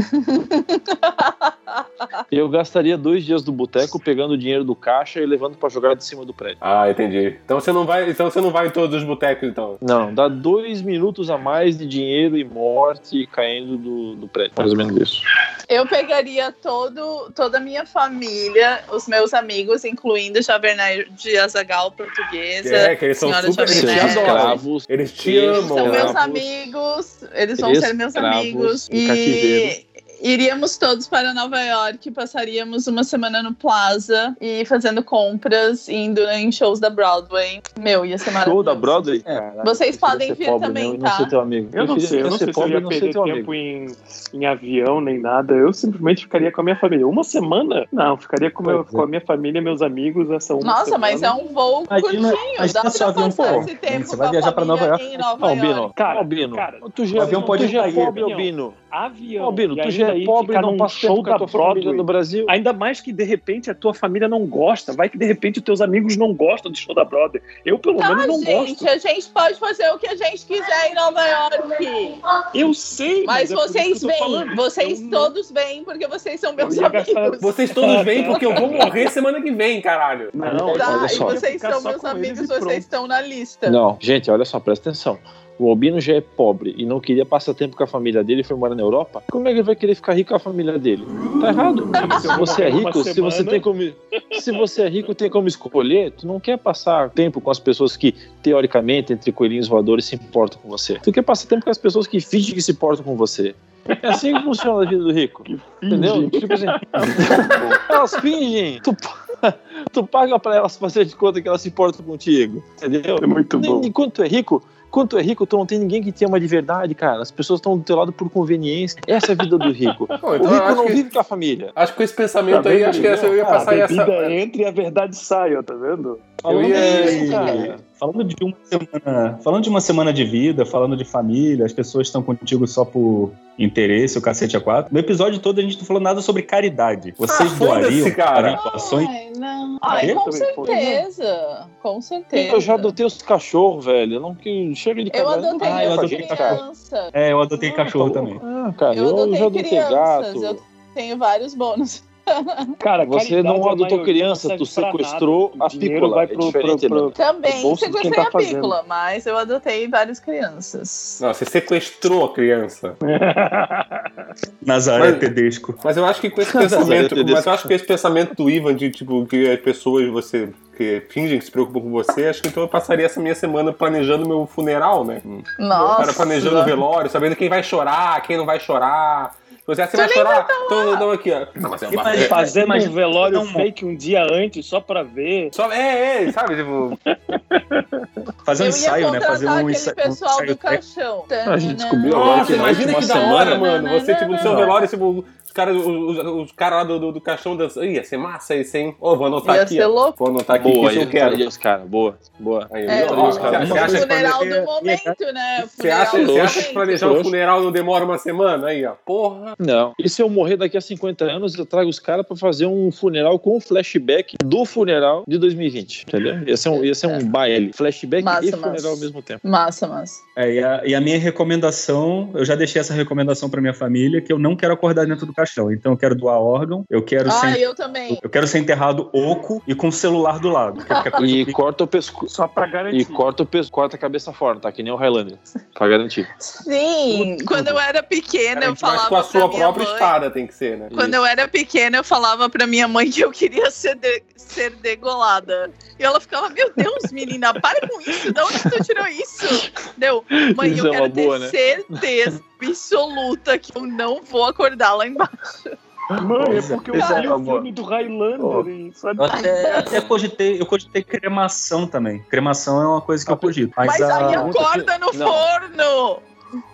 Eu gastaria dois dias do boteco pegando o dinheiro do caixa e levando pra jogar de cima do prédio. Ah, entendi. Então você não vai, então você não vai em todos os botecos, então. Não, dá dois minutos a mais de dinheiro e morte caindo do, do prédio. Mais ou menos isso. Eu pegaria todo, toda a minha família, os meus amigos, incluindo Javernay de Azagal portuguesa. É, que eles são super- eles te adoram. Eles te Eles amam. São Escravos. meus amigos, eles vão ser meus amigos. E iríamos todos para Nova York, passaríamos uma semana no Plaza e fazendo compras, indo em shows da Broadway. Meu, ia ser maravilhoso. Show da Broadway? É. Vocês eu podem vir pobre, também, né? E tá? Não ser teu amigo. Eu não queria- sei, eu não sei se eu ia não perder tempo em, em avião nem nada. Eu simplesmente ficaria com a minha família. Uma semana? Não, ficaria com, meu- é. com a minha família e meus amigos essa uma Nossa, semana. mas é um voo Imagina- curtinho. Dá pra avião passar for. esse tempo Você com vai viajar pra Nova família York. em Nova Albino, York. Cara, Albino, cara, tu o já, avião tu pode já é cair, pobre, avião. Avião. Albino, e tu já ainda é aí pobre e ficar não passa show da Broadway. no Brasil. Ainda mais que de repente a tua família não gosta. Vai que de repente os teus amigos não gostam do show da Broadway. Eu, pelo Tá, menos, não gente, gosto. a gente pode fazer o que a gente quiser em Nova York. Eu sei, Mas é por isso vocês vêm, vocês Eu não- todos vêm, porque vocês são meus Eu ia gastar- amigos. Vocês todos vêm porque eu vou morrer semana que vem, caralho. Não, Tá, olha e só. vocês são meus amigos, pronto. vocês estão na lista. Não, gente, olha só, presta atenção. O Albino já é pobre e não queria passar tempo com a família dele e foi morar na Europa. Como é que ele vai querer ficar rico com a família dele? Tá errado. Se você é rico, se você tem como, se você é rico, tem como escolher. Tu não quer passar tempo com as pessoas que teoricamente entre coelhinhos voadores se importam com você. Tu quer passar tempo com as pessoas que fingem que se importam com você. É assim que funciona a vida do rico. Entendeu? Tipo assim, elas fingem. Tu, tu paga pra elas fazer de conta que elas se importam contigo. Entendeu? É muito bom. Enquanto tu é rico, quando tu é rico, tu não tem ninguém que te ama de verdade, cara. As pessoas estão do teu lado por conveniência. Essa é a vida do rico. Bom, O então eu rico não que, vive com a família. acho que com esse pensamento Tá aí, acho que essa eu ia a passar essa. bebida entra e a verdade sai, ó, tá vendo? Falando ia- cara. Falando de uma semana, falando de uma semana de vida, falando de família, as pessoas estão contigo só por interesse, o cacete a quatro. No episódio todo a gente não falou nada sobre caridade. Vocês Ah, doariam, doações? Ai, não. Ah, Ai, eu com certeza. Com certeza. Eu já adotei os cachorros, velho. Eu não que chega de Eu cagada, não adotei Ah, eu adotei cara. criança. É, eu adotei Ah, cachorro tá também. Ah, cara, Eu eu, adotei já adotei crianças. gato. Eu tenho vários bônus. Cara, Você não adotou maioria criança, não tu sequestrou nada. a pícola. vai É pro, diferente, pro, pro, né? Também bolso de quem sequestrei tá a fazendo. pícola, mas eu adotei várias crianças. Não, você sequestrou a criança. Nazaré Mas- Tedesco. Mas eu acho que com esse pensamento. Mas eu acho que esse pensamento do Ivan de tipo, que as pessoas você. Que fingem que se preocupam com você, acho que então eu passaria essa minha semana planejando meu funeral, né? O Nossa. cara planejando o velório, sabendo quem vai chorar, quem não vai chorar. Você, ah, você vai chorar? Então, então aqui, ó. Não, mas é uma Imagina- Fazendo Imagina- um velório não, fake um dia antes, só pra ver. Só, é, é, sabe? Tipo, Fazer um ensaio, né? Fazer um ensaio. um ensaio do caixão. A gente descobriu agora nossa, que na imagina que da hora, semana- mano. Você, tipo, no seu Não. velório, tipo, os caras os, os, lá do, do, do caixão dançando. Ia ser massa isso, hein? Ô, vou anotar Ia aqui. ser ó. louco. Vou anotar aqui Boa, que isso eu quero. aí os caras, boa, boa. Aí, É, ó, os caras- uma você acha funeral planeja- do momento, né? Você acha, você que planejar um funeral não demora uma semana? Aí, ó. Porra. Não. E se eu morrer daqui a 50 anos, eu trago os caras pra fazer um funeral com flashback do funeral de 2020, entendeu? Ia ser um, ia ser um baile. Flashback Massa, e massa. funeral ao mesmo tempo. Massa, massa. É, e, a, e a minha recomendação, eu já deixei essa recomendação pra minha família, que eu não quero acordar dentro do caixão. Então eu quero doar órgão, eu quero Ah, ser. eu também. Eu quero ser enterrado oco e com o celular do lado. é E corta o pescoço. Só pra garantir. E corta o pescoço, corta a cabeça fora, tá? Que nem o Highlander. Pra garantir. Sim, quando eu era pequena, eu Mas falava com a sua minha própria mãe... espada tem que ser, né? Quando eu era pequena, eu falava pra minha mãe que eu queria ser, de- ser degolada. E ela ficava, meu Deus, menina, para com isso. De onde tu tirou isso? Deu, mãe, Isso eu é quero boa, ter né? certeza absoluta que eu não vou acordar lá embaixo. Mãe, é Pois é, porque eu é, vi o filme do Highlander e só Eu até, até cogitei, eu cogitei cremação também. Cremação é uma coisa que eu cogito. Mas, Mas, aí a, acorda no Não. forno.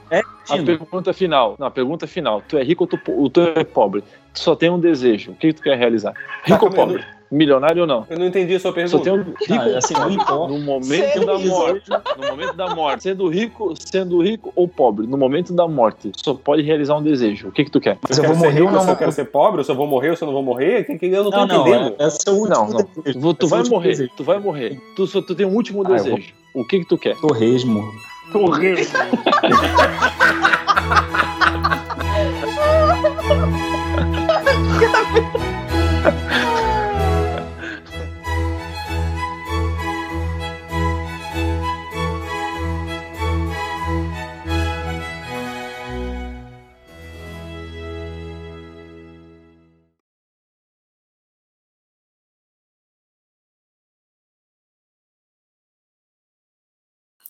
A Tino, pergunta final. Não, a pergunta final. Tu é rico ou tu, ou tu é pobre? Tu só tem um desejo. O que, tu quer realizar? Rico ou calma aí, pobre? Milionário ou não? Eu não entendi a sua Só pergunta. tem um rico Ah, assim, não no momento da morte. No momento da morte. Sendo rico, sendo rico ou pobre, no momento da morte, só pode realizar um desejo. O que que tu quer? mas eu quero vou morrer rico, ou não? se eu quero ser pobre, ou se eu vou morrer, ou se eu não vou morrer? Que, que eu não tô Não, não, entendendo. é, esse é o Não, não. desejo. Vou- Tu é vai morrer. desejo. Tu vai morrer. Tu só tu tem um último Ah, eu desejo. O que que tu quer? Torresmo. correndo.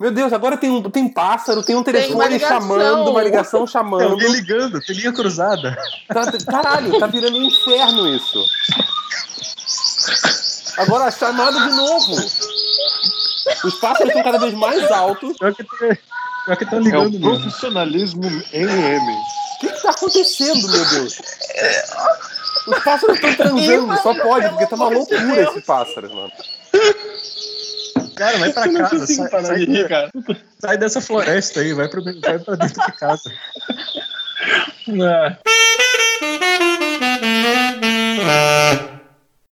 Meu Deus, agora tem, um, tem pássaro, tem um uma telefone ligação. chamando, uma ligação chamando. alguém ligando, tem linha cruzada. Tá- caralho, tá virando um inferno isso. Agora a chamada de novo. Os pássaros estão cada vez mais altos. Pior que tem- pior que estão É ligando o mesmo. profissionalismo MM. O que, que tá acontecendo, meu Deus? Os pássaros estão transando, só pode, porque tá uma loucura esse pássaro, mano. Cara, vai pra Eu não casa. Sai, parar sai- de rir, cara. sai dessa floresta aí, vai pra, vai pra dentro de casa. Ah.